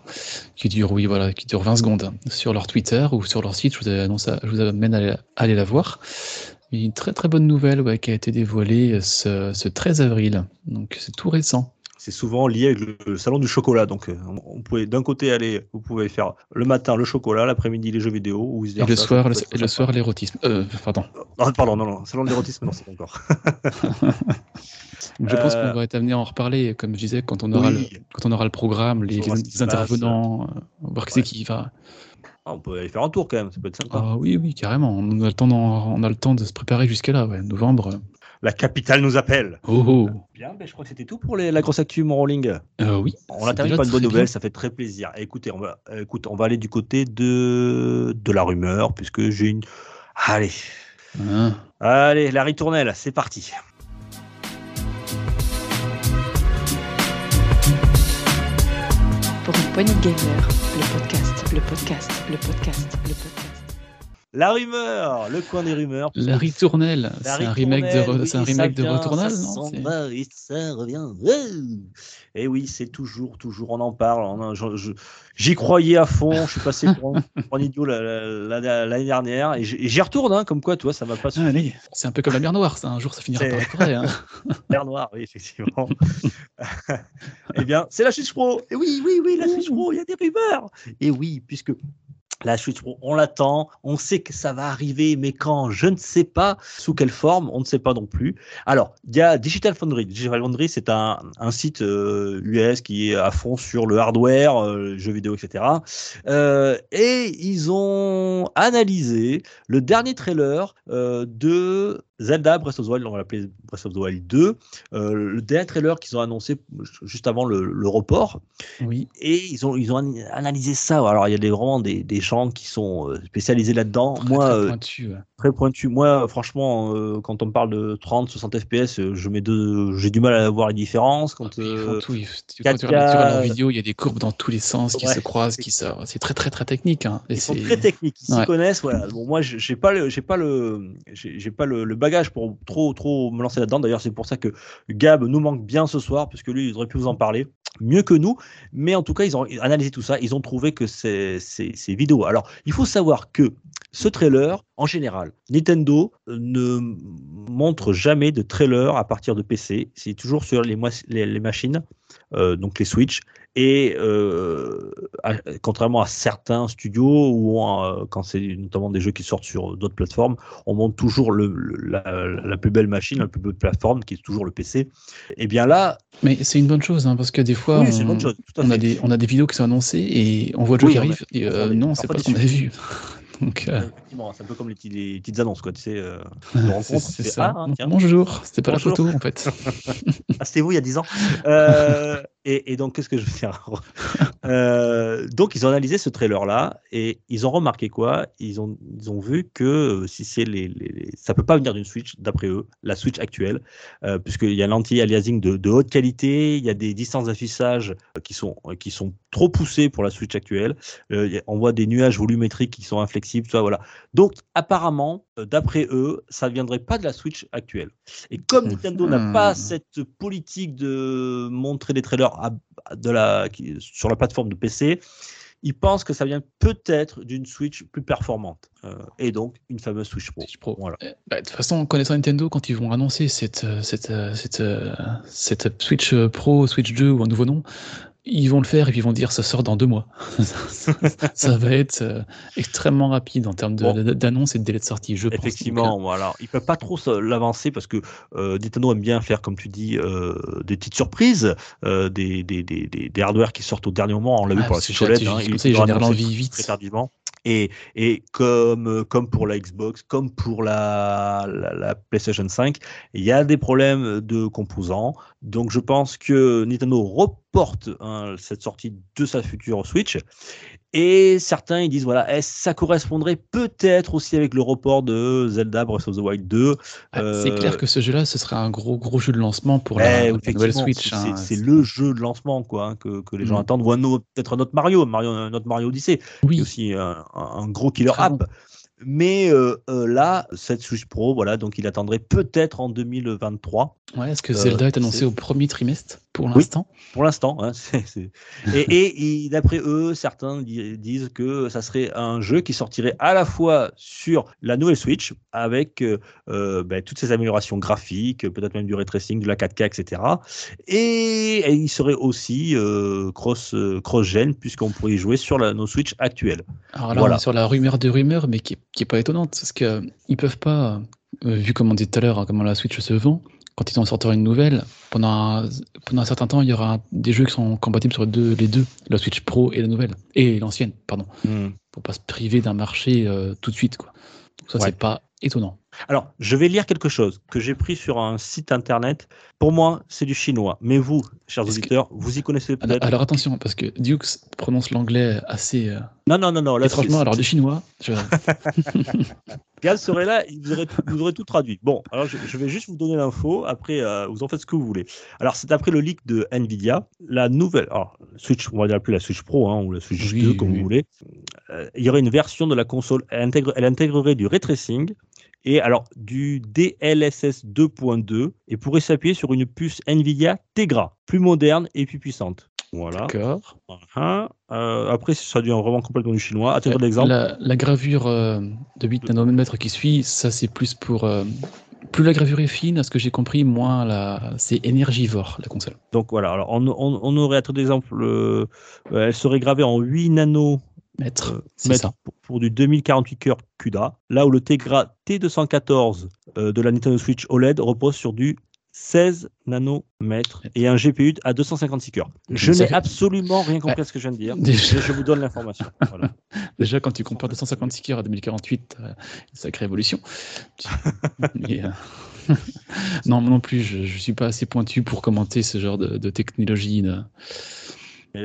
qui dure, oui, voilà, qui dure 20 secondes sur leur Twitter ou sur leur site. Je vous, annonce, je vous amène à aller, à aller la voir. Une très très bonne nouvelle ouais, qui a été dévoilée ce, ce 13 avril. Donc c'est tout récent c'est souvent lié avec le salon du chocolat. Donc, on pouvait d'un côté aller, vous pouvez faire le matin le chocolat, l'après-midi les jeux vidéo, ou et le soir, le, et le soir l'érotisme. Euh, pardon. Non, pardon, non, non, salon de l'érotisme, non, c'est pas encore. *laughs* je pense qu'on va être amené à en reparler, comme je disais, quand on aura, oui. le, quand on aura le programme, les, les, les intervenants, passe. voir qui ouais. c'est qui va. Ah, on peut aller faire un tour quand même, ça peut être sympa. Ah, oui, oui, carrément. On a le temps, on a le temps de se préparer jusqu'à là, ouais. novembre. La capitale nous appelle. Oh, oh. Bien, ben, je crois que c'était tout pour les, la grosse actu mon rolling. Euh, oui. On a terminé par une bonne nouvelle, bien. ça fait très plaisir. Écoutez, on va, écoute, on va aller du côté de, de la rumeur, puisque j'ai une. Allez. Ah. Allez, la ritournelle, c'est parti. Pour une poignée de gamer, le podcast, le podcast, le podcast, le podcast. La rumeur, le coin des rumeurs. La ritournelle, c'est un remake de, oui, un remake de Retournelle, non va et ça revient. Et eh oui, c'est toujours, toujours, on en parle. J'y croyais à fond. Je suis passé pour un, *laughs* pour un idiot l'année la, la, dernière et j'y retourne, hein, comme quoi, toi, ça va pas. Ah, c'est un peu comme la mer Noire, ça. Un jour, ça finira par être vrai. Hein. *laughs* mer Noire, oui, effectivement. *laughs* eh bien, c'est la Switch Pro. Et oui, oui, oui, la Switch Pro. Il y a des rumeurs. Et oui, puisque la Pro, on l'attend, on sait que ça va arriver, mais quand, je ne sais pas, sous quelle forme, on ne sait pas non plus. Alors, il y a Digital Foundry. Digital Foundry, c'est un, un, site euh, US qui est à fond sur le hardware, euh, jeux vidéo, etc. Euh, et ils ont analysé le dernier trailer euh, de Zelda Breath of the Wild, on va l'appeler Breath of the Wild 2, euh, le dernier trailer qu'ils ont annoncé juste avant le, le, report. Oui. Et ils ont, ils ont analysé ça. Alors, il y a des, vraiment des, des gens qui sont euh, spécialisés là-dedans. Moi, très pointu. Ouais. Très pointu. Moi, franchement, euh, quand on me parle de 30, 60 FPS, je mets deux, j'ai du mal à voir les différences. Quand, ah, ils font tout. Ils, quand tu regardes leur vidéo, il y a des courbes dans tous les sens qui ouais, se croisent, qui c'est très, très, très technique. Hein. ils sont très techniques. Ils s'y connaissent. Voilà. Bon, moi, j'ai pas le, j'ai pas le, j'ai pas le, le pour trop, trop me lancer là-dedans. D'ailleurs, c'est pour ça que Gab nous manque bien ce soir, parce que lui, il aurait pu vous en parler mieux que nous. Mais en tout cas, ils ont analysé tout ça. Ils ont trouvé que c'est vidéo. Alors, il faut savoir que ce trailer, en général, Nintendo ne montre jamais de trailer à partir de PC. C'est toujours sur les, les, machines, euh, donc les Switch. Et euh, contrairement à certains studios où euh, quand c'est notamment des jeux qui sortent sur d'autres plateformes, on monte toujours le, la, plus belle machine, la plus belle plateforme qui est toujours le PC. Et bien là, mais c'est une bonne chose hein, parce que des fois, on, a des, on a des vidéos qui sont annoncées et on voit le jeu qui arrive. Et, non, c'est pas ce qu'on a vu. Donc, euh, Effectivement, c'est un peu comme les, les, petites annonces, quoi. Tu sais, euh, *laughs* c'est ça. Ah, hein, Bonjour, c'était pas la photo en fait. *laughs* ah, c'était vous il y a 10 ans. *laughs* Euh, et, donc, qu'est-ce que je veux dire euh, Donc, ils ont analysé ce trailer-là et ils ont remarqué quoi? Ils ont, ils ont vu que euh, si c'est les, ça peut pas venir d'une Switch, d'après eux, la Switch actuelle, euh, puisqu'il y a l'anti-aliasing de, de, haute qualité, il y a des distances d'affichage qui sont, qui sont trop poussées pour la Switch actuelle. Euh, on voit des nuages volumétriques qui sont inflexibles, tout ça, voilà. Donc, apparemment, d'après eux, ça ne viendrait pas de la Switch actuelle. Et comme Nintendo n'a pas hmm. cette politique de montrer des trailers de la, sur la plateforme de PC, ils pensent que ça vient peut-être d'une Switch plus performante. Euh, et donc une fameuse Switch Pro. Voilà. Euh, bah, de toute façon, connaissant Nintendo, quand ils vont annoncer cette, euh, cette, cette, cette Switch Pro, Switch 2 ou un nouveau nom, ils vont le faire et puis ils vont dire ça sort dans deux mois. *laughs* ça va être euh, extrêmement rapide en termes d'annonce et de délai de sortie. Je Effectivement, voilà. Ils peuvent pas trop l'avancer parce que euh, Nintendo aime bien faire, comme tu dis, euh, des petites surprises, des, des, des, des, hardware qui sortent au dernier moment. On l'a vu pour la Switch OLED. Hein, ils génèrent l'envie vite. Très tardivement. Et, comme, comme pour la Xbox, comme pour la, la, PlayStation 5, il y a des problèmes de composants. Donc je pense que Nintendo reporte hein, cette sortie de sa future Switch. Et certains ils disent voilà, ça correspondrait peut-être aussi avec le report de Zelda Breath of the Wild 2. Ah, c'est clair euh, que ce jeu-là, ce serait un gros gros jeu de lancement pour la, eh, nouvelle Switch. Hein. C'est le jeu de lancement quoi hein, que, que, les gens mm. attendent. Ou peut-être notre Mario, Mario, notre Mario Odyssey, oui. aussi un, un, gros killer app. Mais euh, euh, là, cette Switch Pro, voilà, donc il attendrait peut-être en 2023. Ouais, est-ce que Zelda est annoncé au premier trimestre pour l'instant? Pour l'instant. Hein, *laughs* et, d'après eux, certains disent que ça serait un jeu qui sortirait à la fois sur la nouvelle Switch avec euh, euh, ben, toutes ces améliorations graphiques, peut-être même du ray tracing, de la 4K, etc. Et, il serait aussi euh, cross, cross-gen puisqu'on pourrait y jouer sur la, nos Switch actuelles. Alors là, voilà. on est sur la rumeur de rumeur, mais qui n'est pas étonnante parce qu'ils ne peuvent pas, vu comme on dit tout à l'heure, hein, comment la Switch se vend, quand ils en sortiront une nouvelle, pendant un, pendant un certain temps, il y aura des jeux qui sont compatibles sur deux, les deux, la Switch Pro et la nouvelle, et l'ancienne, pardon, hmm. pour pas se priver d'un marché euh, tout de suite. Quoi. Donc ça, c'est pas étonnant. Alors, je vais lire quelque chose que j'ai pris sur un site internet. Pour moi, c'est du chinois. Mais vous, chers auditeurs, vous y connaissez peut-être Alors attention, parce que Dukes prononce l'anglais assez. Euh, non, non, non, non. Là, étrangement, alors du chinois. Je... *laughs* Gal serait là, il vous aurait, tout traduit. Bon, alors je, vais juste vous donner l'info. Après, euh, vous en faites ce que vous voulez. Alors, c'est après le leak de Nvidia. La nouvelle. Alors, Switch, on va dire plus la Switch Pro hein, ou la Switch 2, comme vous voulez. Euh, il y aurait une version de la console. Elle, intègre, elle intégrerait du ray tracing et alors du DLSS 2.2 et pourrait s'appuyer sur une puce Nvidia Tegra, plus moderne et plus puissante. Voilà. D'accord. Euh, après, ça devient vraiment complètement du chinois. À titre d'exemple. La, gravure euh, de 8 nanomètres qui suit, ça c'est plus pour. Euh, plus la gravure est fine, à ce que j'ai compris, moins la... c'est énergivore la console. Donc voilà, alors on, on aurait à titre d'exemple, elle serait gravée en 8 nanos mètres, euh, Pour, du 2048 cœurs CUDA, là où le Tegra T214 euh, de la Nintendo Switch OLED repose sur du 16 nanomètres et un GPU à 256 cœurs. Je n'ai absolument rien compris à ce que je viens de dire. Déjà... Je vous donne l'information. *laughs* Déjà, quand tu compares 256 cœurs à 2048, euh, sacrée évolution. *laughs* *laughs* non, non plus, je ne suis pas assez pointu pour commenter ce genre de, technologie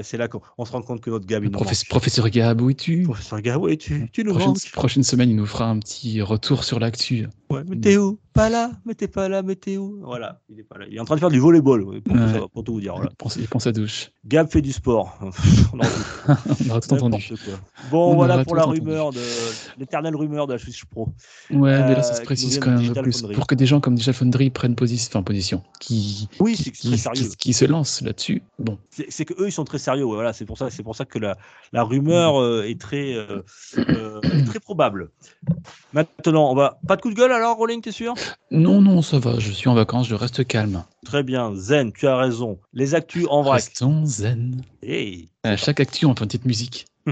c'est là qu'on se rend compte que notre Gab. professeur Gab, où es-tu? Professeur Gab, où es-tu? Tu nous prochaine, prochaine semaine, il nous fera un petit retour sur l'actu. Ouais, mais t'es où? Pas là, mais t'es pas là, mais t'es où? Voilà, il est pas là. Il est en train de faire du volleyball, pour, Ouais. tout, pour tout vous dire. Voilà. Il pense, il pense à douche. Gab fait du sport. *laughs* *laughs* On aura tout entendu. Bon, On voilà pour la entendu. rumeur de l'éternelle rumeur de la Switch Pro. Ouais, mais là, ça Euh, se précise quand même un peu plus. Pour que des gens comme Digital Foundry prennent position, enfin, position, qui, Oui, qui, qui, sérieux. qui- qui se lancent là-dessus. Bon, C'est c'est que eux ils sont très sérieux. ouais, voilà, c'est pour ça, pour ça que la, la rumeur euh, est très, euh, très probable. Maintenant, on va pas de coup de gueule alors, Rolling, t'es sûr? Non, non, ça va, je suis en vacances, je reste calme. Très bien, Zen, tu as raison. Les actus en vrac. Restons zen. Hey. À chaque actu, on fait une petite musique. *laughs*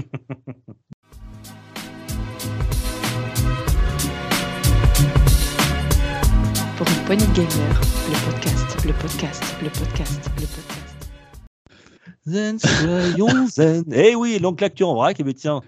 Pour une poignée de gamers, le podcast, le podcast, le podcast, le podcast. Zen, soyons *laughs* zen. Eh oui, donc l'actu en vrac. Eh bien tiens,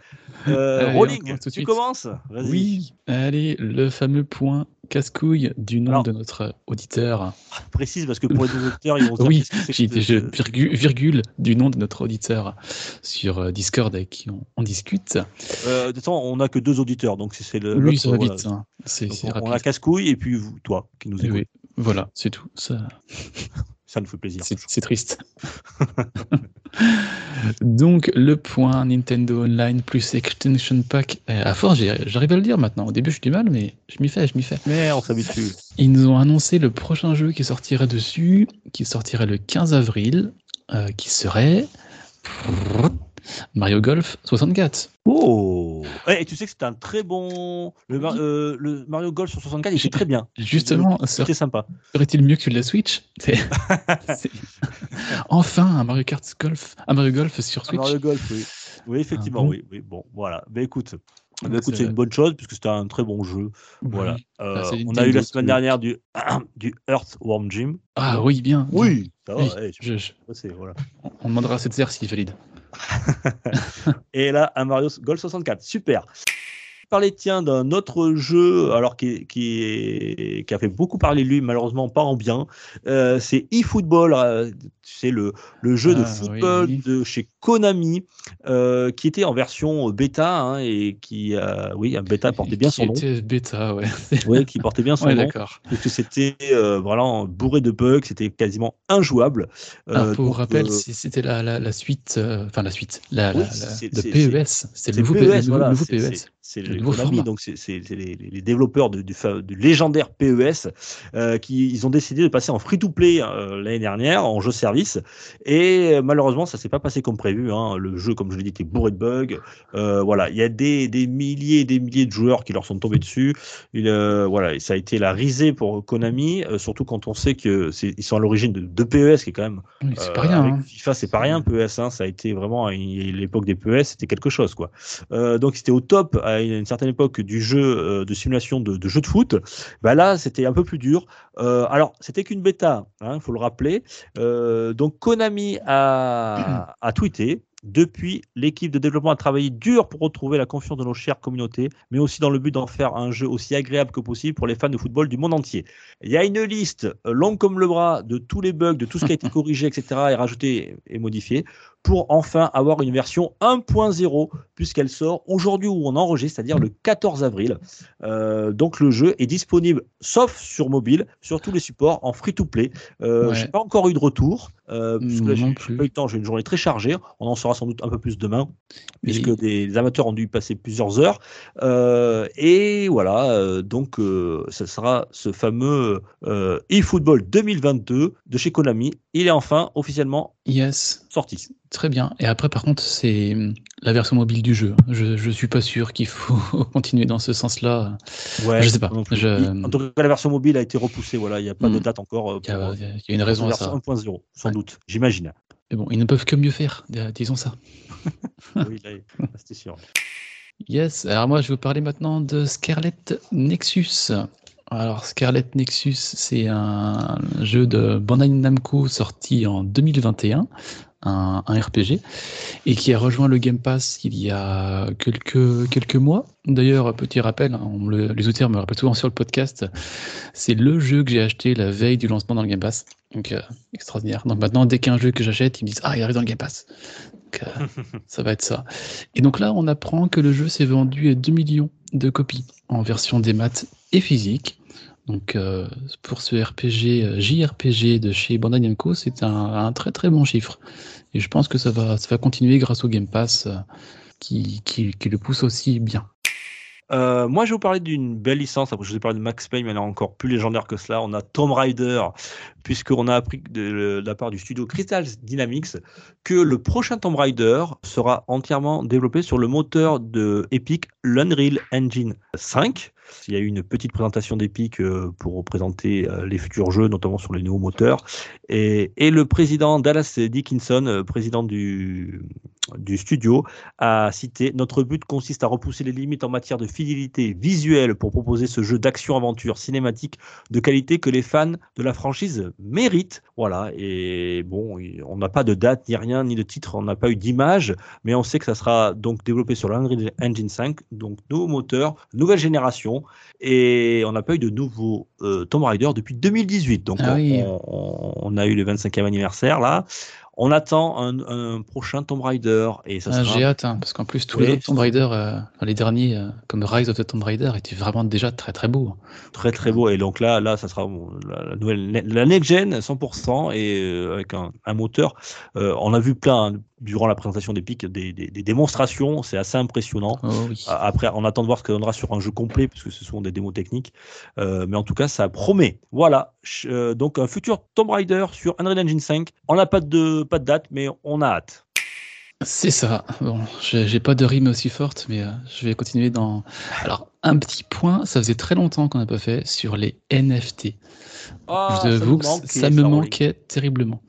euh, Rolling, commence tout de tu suite. commences Vas-y. Oui, allez, le fameux point casse-couille du nom Alors- de notre auditeur. Précise parce que pour les auditeurs, ils vont se dire Oui, que j'ai virgule, virgule du nom de notre auditeur sur euh, Discord avec qui on, on discute. Euh, on n'a que deux auditeurs, donc c'est le. oui, l'autre, ça va voilà. vite. hein. C'est on, a casse-couille et puis vous, toi, qui nous écoute. oui. Voilà, c'est tout. Ça, Ça nous fait plaisir. c'est triste. *laughs* Donc, le point Nintendo Online plus Extension Pack. euh, à force, j'arrive à le dire maintenant. Au début, j'ai du mal, mais je m'y fais, je m'y fais. Mais on s'habitue. Ils nous ont annoncé le prochain jeu qui sortirait dessus, qui sortirait le 15 avril, euh, qui serait Mario Golf 64. Oh Et tu sais que c'était un très bon. Le, Mar- euh, le Mario Golf sur 64, il était très bien. Justement, C'était sympa. serait-il mieux que la Switch? C'est- *laughs* c'est- Enfin, un Mario Kart Golf, un Mario Golf sur Un Switch. Mario Golf, oui. Oui, effectivement, Ah bon? oui, oui. Bon, voilà. Mais écoute, Ah, bah, écoute, c'est- c'est une bonne chose puisque c'était un très bon jeu. Voilà. Oui. Euh, Ah, c'est on a eu la semaine dernière du, *clears throat* du Earthworm Jim. Ah oui, bien. Oui, ça va. Oui, je- je- c'est- voilà. on demandera à cette serre s'il valide. Et là, un Mario Golf 64. Super. Parler tiens d'un autre jeu alors qui, qui, a fait beaucoup parler de lui malheureusement pas en bien Euh, c'est eFootball euh, c'est le, le jeu de Ah, football oui. de chez Konami euh, qui était en version bêta hein, et qui oui un bêta portait bien son nom bêta, ouais. ouais, qui portait bien *laughs* son Ouais, nom d'accord. parce que c'était vraiment bourré de bugs c'était quasiment injouable Euh, pour donc, rappel, c'était la, la, la suite, enfin la suite, la, Oui, la- de PES. C'était C'est le nouveau, PES, nouveau- voilà, nouveau PES. c'est- Le Konami, donc c'est les, les développeurs du, légendaire PES euh, qui ils ont décidé de passer en free-to-play euh, l'année dernière en jeu service et euh, malheureusement ça s'est pas passé comme prévu. hein. Le jeu, comme je l'ai dit, était bourré de bugs. Voilà, il y a des, des milliers et des milliers de joueurs qui leur sont tombés dessus. Il, voilà, ça a été la risée pour Konami, surtout quand on sait que ils sont à l'origine de, de PES qui est quand même c'est pas rien. avec hein. FIFA, c'est pas rien, PES, hein, ça a été vraiment l'époque des PES, c'était quelque chose, quoi. Donc c'était au top à une certaine époque du jeu euh, de simulation de, de jeu de foot. Bah là, c'était un peu plus dur. Euh, alors, c'était qu'une bêta, il faut le rappeler. Euh, donc Konami a, *clears throat* a tweeté. Depuis, l'équipe de développement a travaillé dur pour retrouver la confiance de nos chères communautés, mais aussi dans le but d'en faire un jeu aussi agréable que possible pour les fans de football du monde entier. Il y a une liste longue comme le bras de tous les bugs, de tout ce qui a été *laughs* corrigé, etc., et rajouté et modifié, pour enfin avoir une version 1.0, puisqu'elle sort aujourd'hui où on enregistre, c'est-à-dire le 14 avril. Euh, donc le jeu est disponible, sauf sur mobile, sur tous les supports, en free-to-play. Euh, Ouais. J'ai pas encore eu de retour, euh, puisque là, j'ai pas eu le temps, j'ai une journée très chargée. On en saura sans doute un peu plus demain, Mais- puisque des, amateurs ont dû y passer plusieurs heures. Euh, et voilà, euh, donc ce sera ce fameux eFootball 2022 de chez Konami. Il est enfin officiellement Yes, sorti. très bien. Et après, par contre, c'est hum, la version mobile du jeu. Je, je suis pas sûr qu'il faut *laughs* continuer dans ce sens-là. Ouais, Je sais pas, je- En tout cas, la version mobile a été repoussée. Voilà, il n'y a pas de Hmm. date encore. euh, Il y, a, euh, y une raison pour à ça. version 1.0, sans Ouais. doute, j'imagine. Mais bon, ils ne peuvent que mieux faire, euh, disons ça. *laughs* oui, là, c'était sûr. Yes, alors moi je vais vous parler maintenant de Scarlet Nexus. Alors Scarlet Nexus, c'est un jeu de Bandai Namco sorti en 2021, un, un RPG, et qui a rejoint le Game Pass il y a quelques, quelques mois. D'ailleurs, petit rappel, hein, on le- les auteurs me le rappellent souvent sur le podcast, c'est le jeu que j'ai acheté la veille du lancement dans le Game Pass. Donc euh, extraordinaire. Donc maintenant, dès qu'un jeu que j'achète, ils me disent Ah, il arrive dans le Game Pass. Donc, euh, *laughs* ça va être ça. Et donc là, on apprend que le jeu s'est vendu à 2 millions de copies en version des maths et physique. Donc euh, pour ce RPG, euh, JRPG de chez Bandai Namco, c'est un, très très bon chiffre. Et je pense que ça va, continuer grâce au Game Pass euh, qui, le pousse aussi bien. Moi, je vais vous parler d'une belle licence. Après, je vous ai parlé de Max Payne, mais elle est encore plus légendaire que cela. On a Tomb Raider, puisqu'on a appris de la part du studio Crystal Dynamics que le prochain Tomb Raider sera entièrement développé sur le moteur de Epic, l'Unreal Engine 5. Il y a eu une petite présentation d'Epic euh, pour présenter euh, les futurs jeux, notamment sur les nouveaux moteurs. Et, le président Dallas Dickinson, euh, président du, du studio, a cité Notre but consiste à repousser les limites en matière de fidélité visuelle pour proposer ce jeu d'action-aventure cinématique de qualité que les fans de la franchise méritent. Voilà, et bon, on n'a pas de date, ni rien, ni de titre, on n'a pas eu d'image, mais on sait que ça sera donc développé sur l'Unreal Engine 5, donc nouveau moteur, nouvelle génération, et on n'a pas eu de nouveau euh, Tomb Raider depuis 2018. Donc Ah on, oui. on- on a eu le 25e anniversaire là. On attend un, un prochain Tomb Raider et ça Ah, sera J'ai hâte, hein, parce qu'en plus, tous Oui. les autres Tomb Raider, euh, les derniers, euh, comme Rise of the Tomb Raider, étaient vraiment déjà très très beaux. très très beau. Et donc là, là, ça sera la, nouvelle, la next gen 100% et euh, avec un, un moteur. On a vu plein hein, durant la présentation d'Epic des, des, des démonstrations. C'est assez impressionnant. Oh oui. Après, on attend de voir ce qu'on aura sur un jeu complet, parce que ce sont des démos techniques. Euh, mais en tout cas, ça promet. Voilà. Euh, donc, un futur Tomb Raider sur Unreal Engine 5. On n'a pas de, pas de date, mais on a hâte. C'est ça. Bon, j'ai pas de rime aussi forte, mais euh, je vais continuer dans. Alors, un petit point, ça faisait très longtemps qu'on n'a pas fait sur les NFT. Ah, je vous ça avoue nous que manquait, ça me manquait terriblement.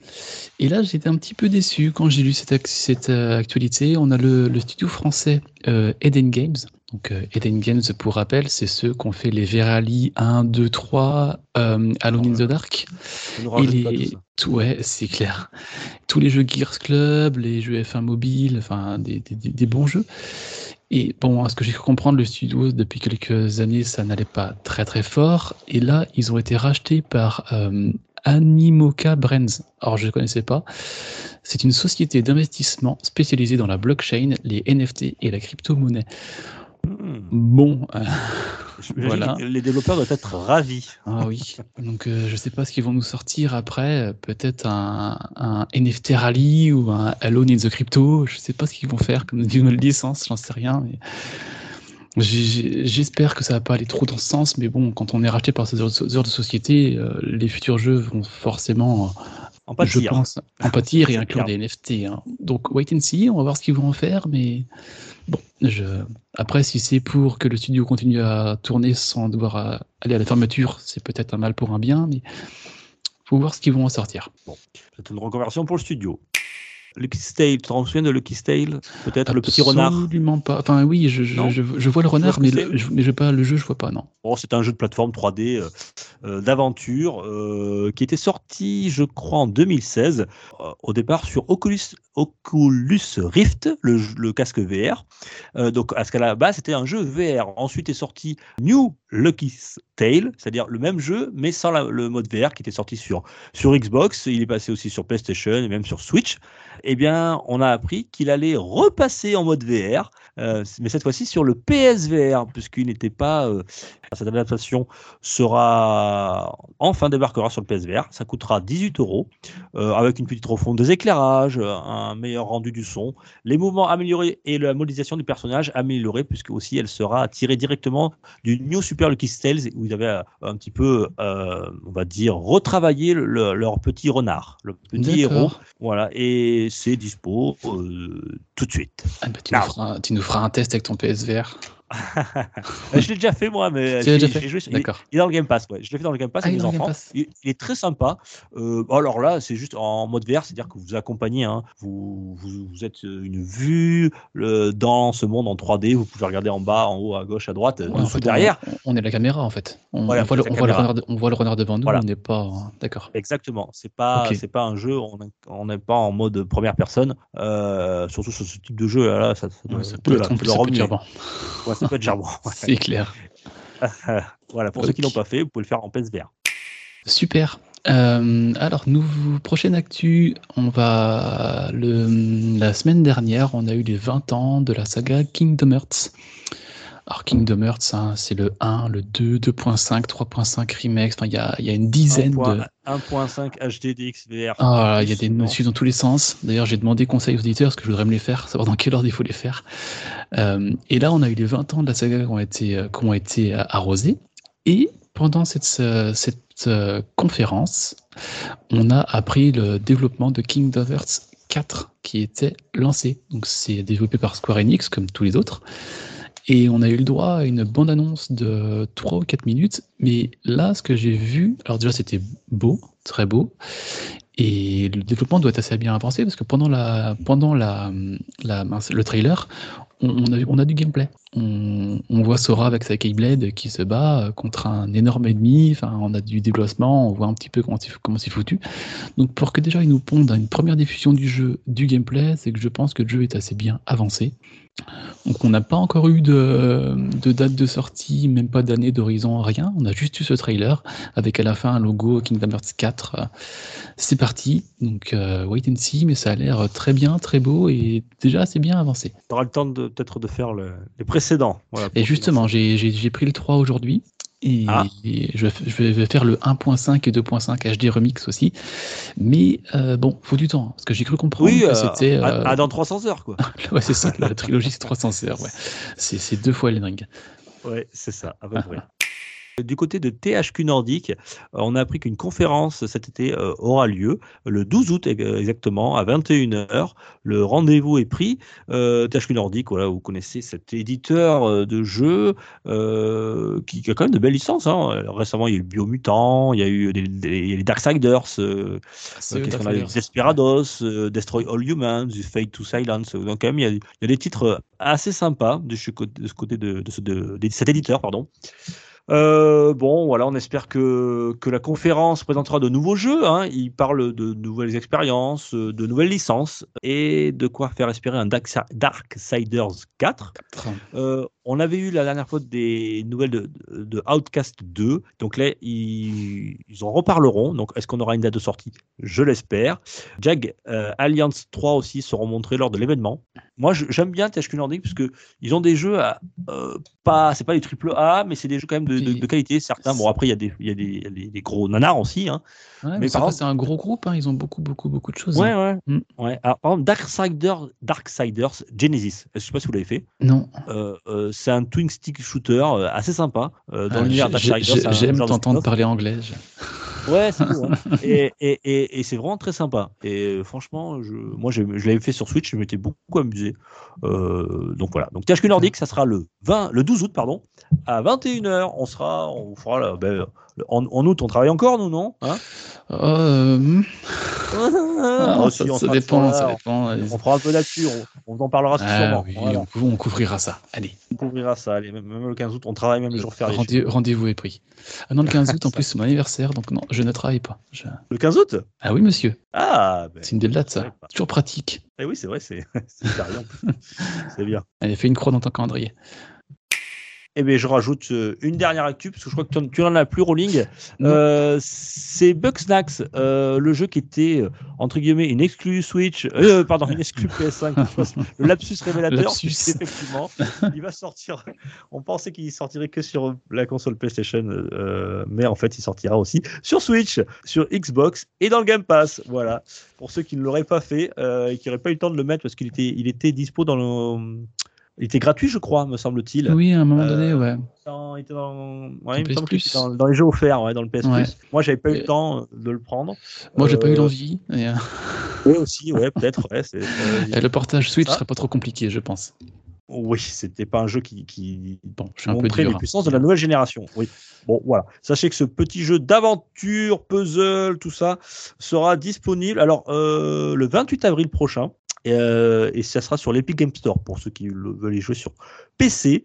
Et là, j'étais un petit peu déçu quand j'ai lu cette, euh, actualité. On a le, le studio français euh, Eden Games. Donc, euh, Eden Games, pour rappel, c'est ceux qui ont fait les Verali 1, 2, 3, euh, Alone in the Dark. Et tout ouais, c'est clair. Tous les jeux Gears Club, les jeux F1 mobile, enfin des- des bons jeux. Et bon, à ce que j'ai cru comprendre, le studio, depuis quelques années, ça n'allait pas très très fort. Et là, ils ont été rachetés par euh, Animoca Brands. Alors, je ne connaissais pas. C'est une société d'investissement spécialisée dans la blockchain, les NFT et la crypto-monnaie. Hmm. Bon, euh, *laughs* Voilà. Les développeurs doivent être ravis. Ah oui, donc euh, je sais pas ce qu'ils vont nous sortir après, peut-être un, un NFT Rally ou un Alone in the Crypto, je sais pas ce qu'ils vont faire comme nouvelle licence, j'en sais rien. Mais... J'espère que ça va pas aller trop dans ce sens, mais bon, quand on est racheté par ces heures de société, euh, les futurs jeux vont forcément, En je pense, en pâtir et *laughs* inclure des NFT. hein. Donc wait and see, on va voir ce qu'ils vont en faire, mais bon, je... après si c'est pour que le studio continue à tourner sans devoir euh, aller à la fermeture, c'est peut-être un mal pour un bien, mais faut voir ce qu'ils vont en sortir. C'est une reconversion pour le studio. Lucky Stale, tu te souviens de Lucky Stale Peut-être le petit renard Absolument pas. Enfin oui, je, je, Non je, je vois le renard, mais, le, mais je pas le jeu, je vois pas, non. Bon, c'est un jeu de plateforme 3D euh, euh, d'aventure euh, qui était sorti, je crois, en 2016, euh, au départ sur Oculus, Oculus Rift, le, le casque VR. Donc, à ce qu'à la base, c'était un jeu VR. Ensuite est sorti New Lucky Tale, c'est-à-dire le même jeu, mais sans le mode VR qui était sorti sur, sur Xbox. Il est passé aussi sur PlayStation et même sur Switch. Eh bien, on a appris qu'il allait repasser en mode VR, euh, mais cette fois-ci sur le PSVR, puisqu'il n'était pas. euh, cette adaptation sera enfin débarquera sur le PSVR. Ça coûtera 18 euros, euh, avec une petite refonte des éclairages, un meilleur rendu du son, les mouvements améliorés et la modélisation du personnage améliorée, puisque aussi elle sera tirée directement du New Super Lucky Tales, où ils avaient euh, un petit peu, euh, on va dire, retravaillé le- leur petit renard, le petit héros. Voilà, et c'est dispo euh, tout de suite. Ah bah, tu, nous Non. feras, tu nous feras un test avec ton PSVR. Euh, je l'ai déjà fait moi, mais l'as j'ai- joué sur- il, il est dans le Game Pass. Ouais. Je l'ai fait dans le Game Pass Ah, avec mes enfants. Il, il est très sympa. Euh, alors là, c'est juste en mode VR, c'est-à-dire que vous accompagnez, hein, vous, vous, vous êtes une vue le- dans ce monde en 3D. Vous pouvez regarder en bas, en haut, à gauche, à droite, Ouais, en dessous, fait, derrière. On, on est la caméra en fait. On, Voilà, on voit, le, on voit renard, de- on voit le renard devant nous, Voilà. on n'est pas. D'accord. Exactement. C'est pas, c'est pas un jeu. On n'est pas en mode première personne. Euh, surtout sur ce type de jeu. Là, ça, ça, doit- Ouais, ça ça peut doit- être, un peu- *laughs* C'est clair. *laughs* voilà. Pour ceux qui l'ont pas fait, vous pouvez le faire en PSVR. Super. Euh, alors, nous, prochaine actu, on va. Le, la semaine dernière, on a eu les 20 ans de la saga Kingdom Hearts. Alors Kingdom Hearts, hein, c'est le 1, le 2, 2.5, 3.5 remix. Enfin, il y a, y a, une dizaine de 1.5 HD DXVR. Ah, il y a des notions dans tous les sens. D'ailleurs, j'ai demandé conseil aux auditeurs parce que je voudrais me les faire, savoir dans quel ordre il faut les faire. Euh, et là, on a eu les 20 ans de la saga qui ont été, euh, qui ont été arrosés. Et pendant cette, cette euh, conférence, on a appris le développement de Kingdom Hearts 4 qui était lancé. Donc, c'est développé par Square Enix, comme tous les autres. Et on a eu le droit à une bande-annonce de 3 ou 4 minutes. Mais là, ce que j'ai vu, alors déjà, c'était beau, très beau. Et le développement doit être assez bien avancé parce que pendant, la, pendant la, le trailer, on, a, on a du gameplay. On, voit Sora avec sa Keyblade qui se bat contre un énorme ennemi. Enfin, on a du déplacement, on voit un petit peu comment c'est foutu. Donc, pour que déjà ils nous pondent une première diffusion du jeu, du gameplay, c'est que je pense que le jeu est assez bien avancé. Donc on n'a pas encore eu de, date de sortie, même pas d'année d'horizon, rien. On a juste eu ce trailer avec à la fin un logo Kingdom Hearts 4. C'est parti. Donc euh, wait and see, mais ça a l'air très bien, très beau et déjà assez bien avancé. Tu auras le temps peut-être de faire les précédents. et justement, j'ai pris le 3 aujourd'hui. Et, ah. je, vais faire le 1.5 et 2.5 HD Remix aussi. Mais euh, bon, faut du temps. Parce que j'ai cru comprendre que euh, c'était. Euh... dans 300 heures, quoi. *laughs* ouais, c'est ça. La trilogie, c'est 300 heures. Ouais. C'est deux fois Elden Ring. Ouais, c'est ça, à peu près. Du côté de THQ Nordic, euh, on a appris qu'une conférence cet été euh, aura lieu le 12 août exactement à 21h. Le rendez-vous est pris. Euh, THQ Nordic, voilà, vous connaissez cet éditeur de jeux qui, a quand même de belles licences. Hein. Récemment, il y a eu Biomutant, il y a eu les Darksiders, euh, Desperados, Destroy All Humans, Fate to Silence. Donc quand même, il y a, des titres assez sympas de ce côté de, de, de cet éditeur, pardon. Euh, bon, voilà, on espère que, que la conférence présentera de nouveaux jeux. Hein. Il parle de nouvelles expériences, euh, de nouvelles licences et de quoi faire espérer un Dark, Darksiders 4. Euh, on avait eu la dernière fois des nouvelles de, de Outcast 2. Donc là, ils, en reparleront. Donc, est-ce qu'on aura une date de sortie? Je l'espère. Jag Alliance 3 aussi seront montrés lors de l'événement. Moi, j'aime bien THQ Nordic parce que ils ont des jeux à, pas, c'est pas des triple A, mais c'est des jeux quand même de, de, qualité. Certains, bon après il y a des, il y a des, des, gros nanars aussi. Hein. mais, mais par c'est un gros groupe. Hein. Ils ont beaucoup, beaucoup, beaucoup de choses. Ouais, hein. ouais. Mm. ouais. Alors, par exemple, Darksiders, Darksiders Genesis. Je sais pas si vous l'avez fait. Non. Euh, euh, c'est un twin stick shooter euh, assez sympa euh, dans ah, l'univers Darksiders. J'aime t'entendre parler anglais. *laughs* Ouais, c'est cool. Hein. *laughs* et, et, et, et c'est vraiment très sympa. Et franchement, je, moi, je, je l'avais fait sur Switch, je m'étais beaucoup amusé. Euh, donc voilà. Donc THQ Nordic, ça sera le 20, le 12 août, pardon, à 21h. On sera, on fera là, ben, en, août, on travaille encore, nous, non? Hein? Euh... ah, ça, ça, dépend, ça, dépend, On, fera un peu là-dessus, on, on, en parlera ah, sûrement. Oui, voilà. on, couvrira ça. Allez. On couvrira ça. Allez, même, même le 15 août, on travaille même les jours fériés. Rendez, Rendez-vous est pris. Ah non, le 15 *laughs* août, en plus, c'est mon anniversaire, donc non, je ne travaille pas. Je... Le 15 août? Ah oui, monsieur. Ah ben, C'est une belle date, ça. Toujours pratique. Eh oui, c'est vrai, c'est *laughs* *laughs* C'est bien. Allez, fais une croix dans ton calendrier. Eh bien, je rajoute euh, une dernière actu, parce que je crois que tu n'en as plus, Rolling. Euh, c'est Bugsnax, euh, le jeu qui était, entre guillemets, une exclue Switch, euh, pardon, une exclue PS5, *laughs* le lapsus révélateur, lapsus. effectivement, il va sortir. On pensait qu'il sortirait que sur la console PlayStation, mais en fait, il sortira aussi sur Switch, sur Xbox et dans le Game Pass. Voilà. Pour ceux qui ne l'auraient pas fait et qui n'auraient pas eu le temps de le mettre parce qu'il était, il était dispo dans le il était gratuit, je crois, me semble-t-il. Oui, à un moment donné, ouais. il était dans, ouais, il dans, dans, les jeux offerts, ouais, dans le PS Plus. Moi, j'avais pas eu le temps de le prendre. Moi, j'ai pas eu euh, l'envie. Et... Euh, *laughs* oui, aussi, ouais, peut-être. Ouais, *laughs* et le portage Switch serait pas trop compliqué, je pense. Oui, c'était pas un jeu qui, qui bon, je suis un montrait peu les puissances de la nouvelle génération. Oui. Bon, voilà. Sachez que ce petit jeu d'aventure, puzzle, tout ça, sera disponible. Alors, euh, le 28 avril prochain. Et, euh, et, ça sera sur l'Epic Game Store pour ceux qui veulent y jouer sur PC.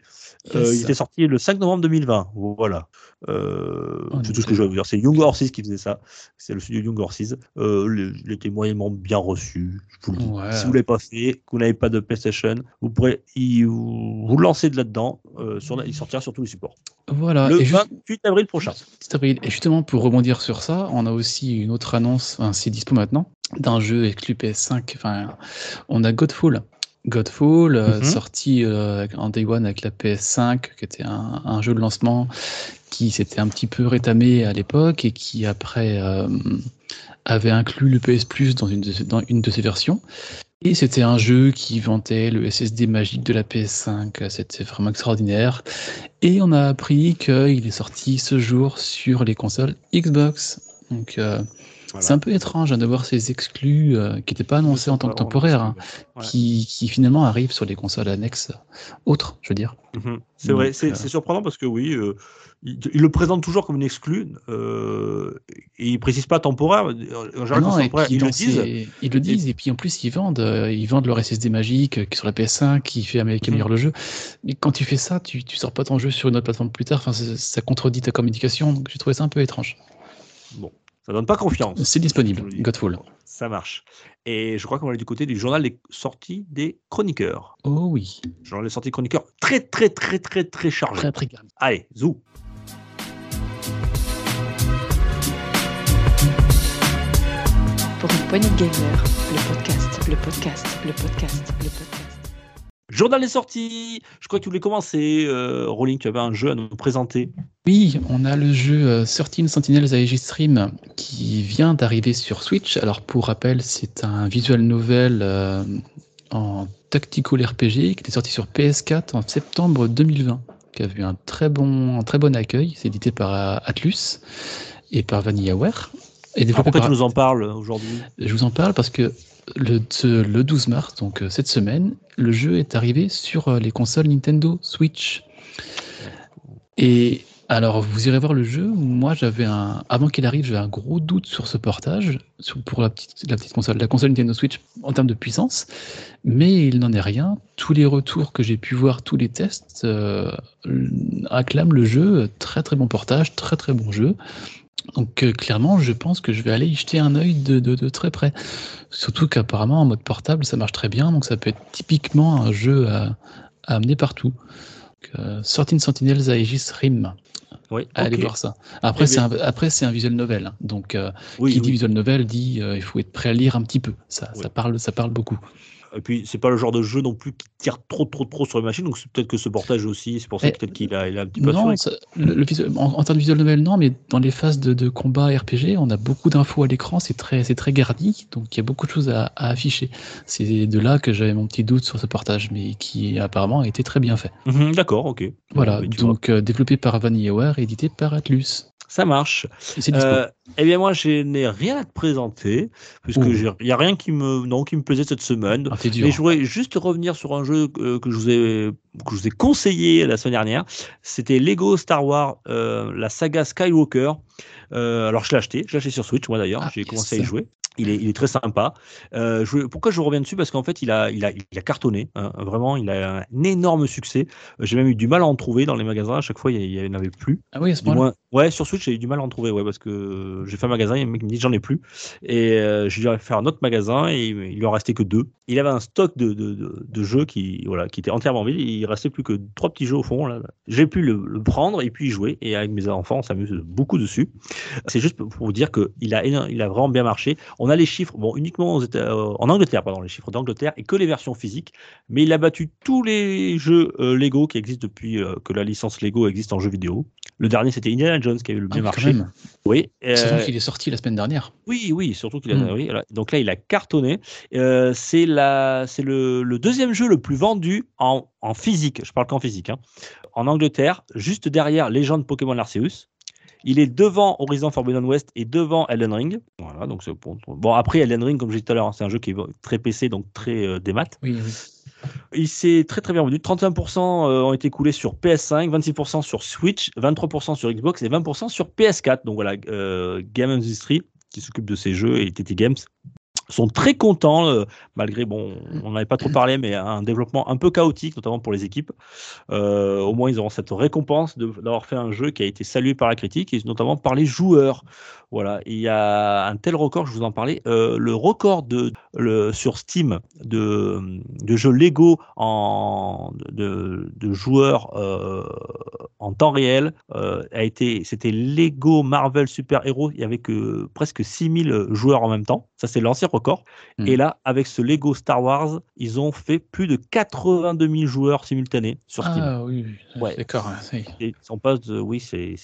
Euh, il était sorti le 5 novembre 2020. Voilà. Euh, c'est tout ce que je vais vous dire. C'est Young Horses qui faisait ça. C'est le studio Young Horses. Il était moyennement bien reçu. Je vous le dis. Ouais. Si vous ne l'avez pas fait, que vous n'avez pas de PlayStation, vous pourrez y, vous, vous lancer de là-dedans. Sur, il sortira sur tous les supports. Voilà. Le et 28 juste... avril prochain. Et justement, pour rebondir sur ça, on a aussi une autre annonce. Enfin, c'est dispo maintenant d'un jeu exclu PS5. Enfin, on a Godfall Godfall, Mhm. sorti euh, en Day One avec la PS5, qui était un, un jeu de lancement qui s'était un petit peu rétamé à l'époque et qui après euh, avait inclus le PS Plus dans une de, ses- dans une de ses versions. Et c'était un jeu qui vantait le SSD magique de la PS5. C'était vraiment extraordinaire. Et on a appris qu'il est sorti ce jour sur les consoles Xbox. Donc euh, Voilà. c'est un peu étrange hein, de voir ces exclus euh, qui n'étaient pas annoncés en tant que temporaires, hein, Ouais. qui, qui finalement arrivent sur les consoles annexes autres, je veux dire. Mhm. C'est vrai, c'est euh, c'est surprenant parce que oui, euh, il, il le présente toujours comme une exclue euh, et il précise pas temporaire. Non, et ils le disent. ils le disent, et puis en plus ils vendent, euh, ils vendent leur SSD magique euh, qui sur la PS5, qui fait Mhm. améliore le jeu. Mais quand tu fais ça, tu, tu sors pas ton jeu sur une autre plateforme plus tard. Enfin, ça, ça contredit ta communication. Donc j'ai trouvé ça un peu étrange. Bon, ça donne pas confiance. C'est disponible. Godfall. Ça marche. Et je crois qu'on est du côté du journal des sorties des chroniqueurs. Oh oui, Journal des sorties chroniqueurs très très très très très chargé. très très garni. Allez, zou. Pour une poignée de gamers, le podcast, le podcast, le podcast, le podcast. Journal des sorties. Je crois que tu voulais commencer, euh. Tu avais un jeu à nous présenter. Oui, on a le jeu euh, 13 Sentinels Aegis Stream qui vient d'arriver sur Switch. Alors pour rappel, c'est un visual novel euh, en tactical RPG qui était sorti sur PS4 en septembre 2020, qui a eu un très bon, un très bon accueil. C'est édité par euh, Atlus et par VanillaWare. Et développé pourquoi par... tu nous en parles aujourd'hui Je vous en parle parce que le, ce- le 12 mars, donc euh, cette semaine, le jeu est arrivé sur euh, les consoles Nintendo Switch. Et alors, vous irez voir le jeu. Moi, j'avais un. Avant qu'il arrive, j'avais un gros doute sur ce portage, sur- pour la petite, la petite console, la console Nintendo Switch en termes de puissance. Mais il n'en est rien. Tous les retours que j'ai pu voir, tous les tests, euh, acclament le jeu. Très, très bon portage, très, très bon jeu. Donc, euh, clairement, je pense que je vais aller y jeter un œil de, de- de très près. Surtout qu'apparemment, en mode portable, ça marche très bien. Donc, ça peut être typiquement un jeu à, à amener partout. Donc, euh, Sorting Sentinels Aegis Rim. Oui, Allez voir ça. Après, Eh c'est un, après, c'est un visual novel. hein. Donc, euh, Oui, qui dit visual novel dit euh, il faut être prêt à lire un petit peu. Ça, ça, parle, ça parle beaucoup. Et puis, c'est pas le genre de jeu non plus qui tire trop, trop, trop sur les machines. Donc, c'est peut-être que ce portage aussi, c'est pour ça peut-être qu'il a, il a un petit peu Non, assuré. ça- le, le visual- en, en termes de visual novel, non, mais dans les phases de, de combat RPG, on a beaucoup d'infos à l'écran, c'est très, c'est très garni, donc il y a beaucoup de choses à, à afficher. C'est de là que j'avais mon petit doute sur ce portage, mais qui apparemment a été très bien fait. Mhm, D'accord, ok. Voilà, vois, donc euh, développé par VanillaWare, édité par Atlus. Ça marche. Euh, eh bien, moi, je n'ai rien à te présenter, puisque il n'y a rien qui me, non, qui me plaisait cette semaine. Ah, dur. Mais je voudrais juste revenir sur un jeu euh, que je vous ai que je vous ai conseillé la semaine dernière. C'était Lego Star Wars, euh, la saga Skywalker. Euh, alors je l'ai acheté, je l'ai acheté sur Switch moi d'ailleurs. Ah, J'ai yes. commencé à y jouer. Il est, il est très sympa. Euh, je, pourquoi je reviens dessus? Parce qu'en fait, il a, il a, il a cartonné. hein. vraiment, il a un énorme succès. J'ai même eu du mal à en trouver dans les magasins. À chaque fois, il n'y en avait plus. Ah oui, à ce ouais, sur Switch, j'ai eu du mal à en trouver, ouais, parce que j'ai fait un magasin, et le mec me dit j'en ai plus. Et euh, j'ai dû faire un autre magasin, et il lui en restait que deux. Il avait un stock de, de, de, de jeux qui, voilà, qui était entièrement vide, il restait plus que trois petits jeux au fond. Là. J'ai pu le, le prendre et puis y jouer, et avec mes enfants, on s'amuse beaucoup dessus. C'est juste pour vous dire qu'il a, il a vraiment bien marché. On a les chiffres, bon, uniquement aux États- euh, en Angleterre, pardon, les chiffres d'Angleterre, et que les versions physiques, mais il a battu tous les jeux euh, Lego qui existent depuis euh, que la licence Lego existe en jeu vidéo. Le dernier, c'était Indiana Jones qui avait le Ah, bien oui, quand marché. même. Oui, Surtout qu'il est sorti la semaine dernière. oui, oui, surtout qu'il a. Mm. oui. Donc là, il a cartonné. C'est la, c'est le, le deuxième jeu le plus vendu en, en physique. Je parle qu'en physique. hein. En Angleterre, juste derrière Légende Pokémon Arceus. Il est devant Horizon Forbidden West et devant Elden Ring. Voilà, donc c'est bon. Bon, après Elden Ring, comme j'ai dit tout à l'heure, hein, c'est un jeu qui est très PC, donc très euh, démat. Oui, oui. Il s'est très très bien vendu. 35% euh, ont été coulés sur PS5, 26% sur Switch, 23% sur Xbox et 20% sur PS4. Donc voilà, euh, Game Industry, qui s'occupe de ces jeux, et TT Games, sont très contents, euh, malgré, bon, on n'avait pas trop parlé, mais un développement un peu chaotique, notamment pour les équipes. Euh, au moins, ils auront cette récompense d'avoir fait un jeu qui a été salué par la critique, et notamment par les joueurs. Voilà, il y a un tel record, je vous en parlais, euh, le record de, le, sur Steam de, de jeux Lego en, de, de joueurs en temps réel a été, c'était Lego Marvel Super Hero, il y avait que presque 6000 joueurs en même temps. Ça, c'est l'ancien record. Mm. Et là, avec ce Lego Star Wars, ils ont fait plus de 82 000 joueurs simultanés sur Steam. Ah oui, oui. Ouais. d'accord. on passe de, oui, c'est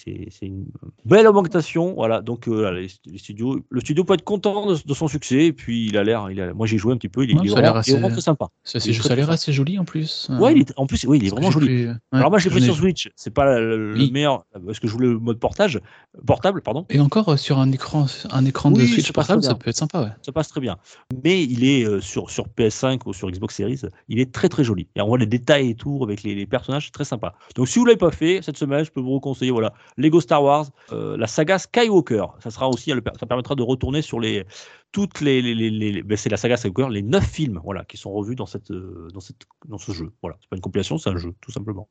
une belle augmentation. Voilà, donc euh, voilà, les, les studios, le studio peut être content de, de son succès. Et puis il a l'air, moi j'ai joué un petit peu, il, est- il vraiment, assez- très sympa. Ça, a l'air assez joli en plus. Ouais, il est, en plus, oui, il est vraiment joli. ouais, Alors moi je l'ai pris sur. Switch, c'est pas le, Oui. meilleur parce que je voulais le mode portage portable, pardon. Et encore euh, sur un écran, un écran de Switch portable, ça peut être sympa, Ça passe très bien. Mais il est euh, sur, sur PS5 ou sur Xbox Series, il est très très joli. Et on voit les détails et tout avec les, personnages, c'est très sympa. Donc si vous l'avez pas fait cette semaine, je peux vous conseiller voilà, Lego Star Wars, euh, la saga Skywalker. Ça sera aussi, ça permettra de retourner sur les toutes les, les, les- les- ben, c'est la saga Skywalker, les neuf films, voilà, qui sont revus dans cette, euh, dans cette, dans ce jeu. Voilà, c'est pas une compilation, c'est un jeu, tout simplement.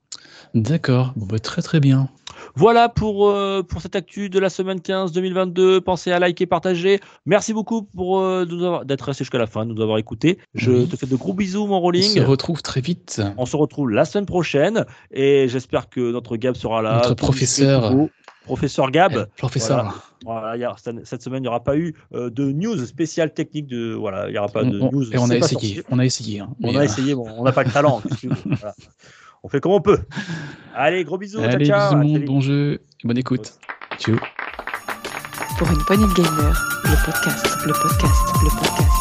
D'accord, bon, bah, très très bien. Voilà pour, euh, pour cette actu de la semaine 15 2022. Pensez à liker, partager. Merci beaucoup pour euh, d'être resté jusqu'à la fin, de nous avoir écoutés. Je Oui. te fais de gros bisous, mon On rolling. se retrouve très vite. On se retrouve la semaine prochaine et j'espère que notre Gab sera là. Notre professeur. Professeur Gab. Eh, professeur, Voilà, y a- cette semaine, il n'y aura pas eu euh, de news spéciale technique. De, voilà, il n'y aura pas on- de on- news. et on a essayé, on a essayé. hein. On a euh, essayé, bon, on n'a pas le talent. que *laughs* voilà. On fait comme on peut. Allez, gros bisous. Allez, ciao, ciao. bisous, bon jeu, et bonne écoute. Ciao. Pour une poignée de gamer, le podcast, le podcast, le podcast.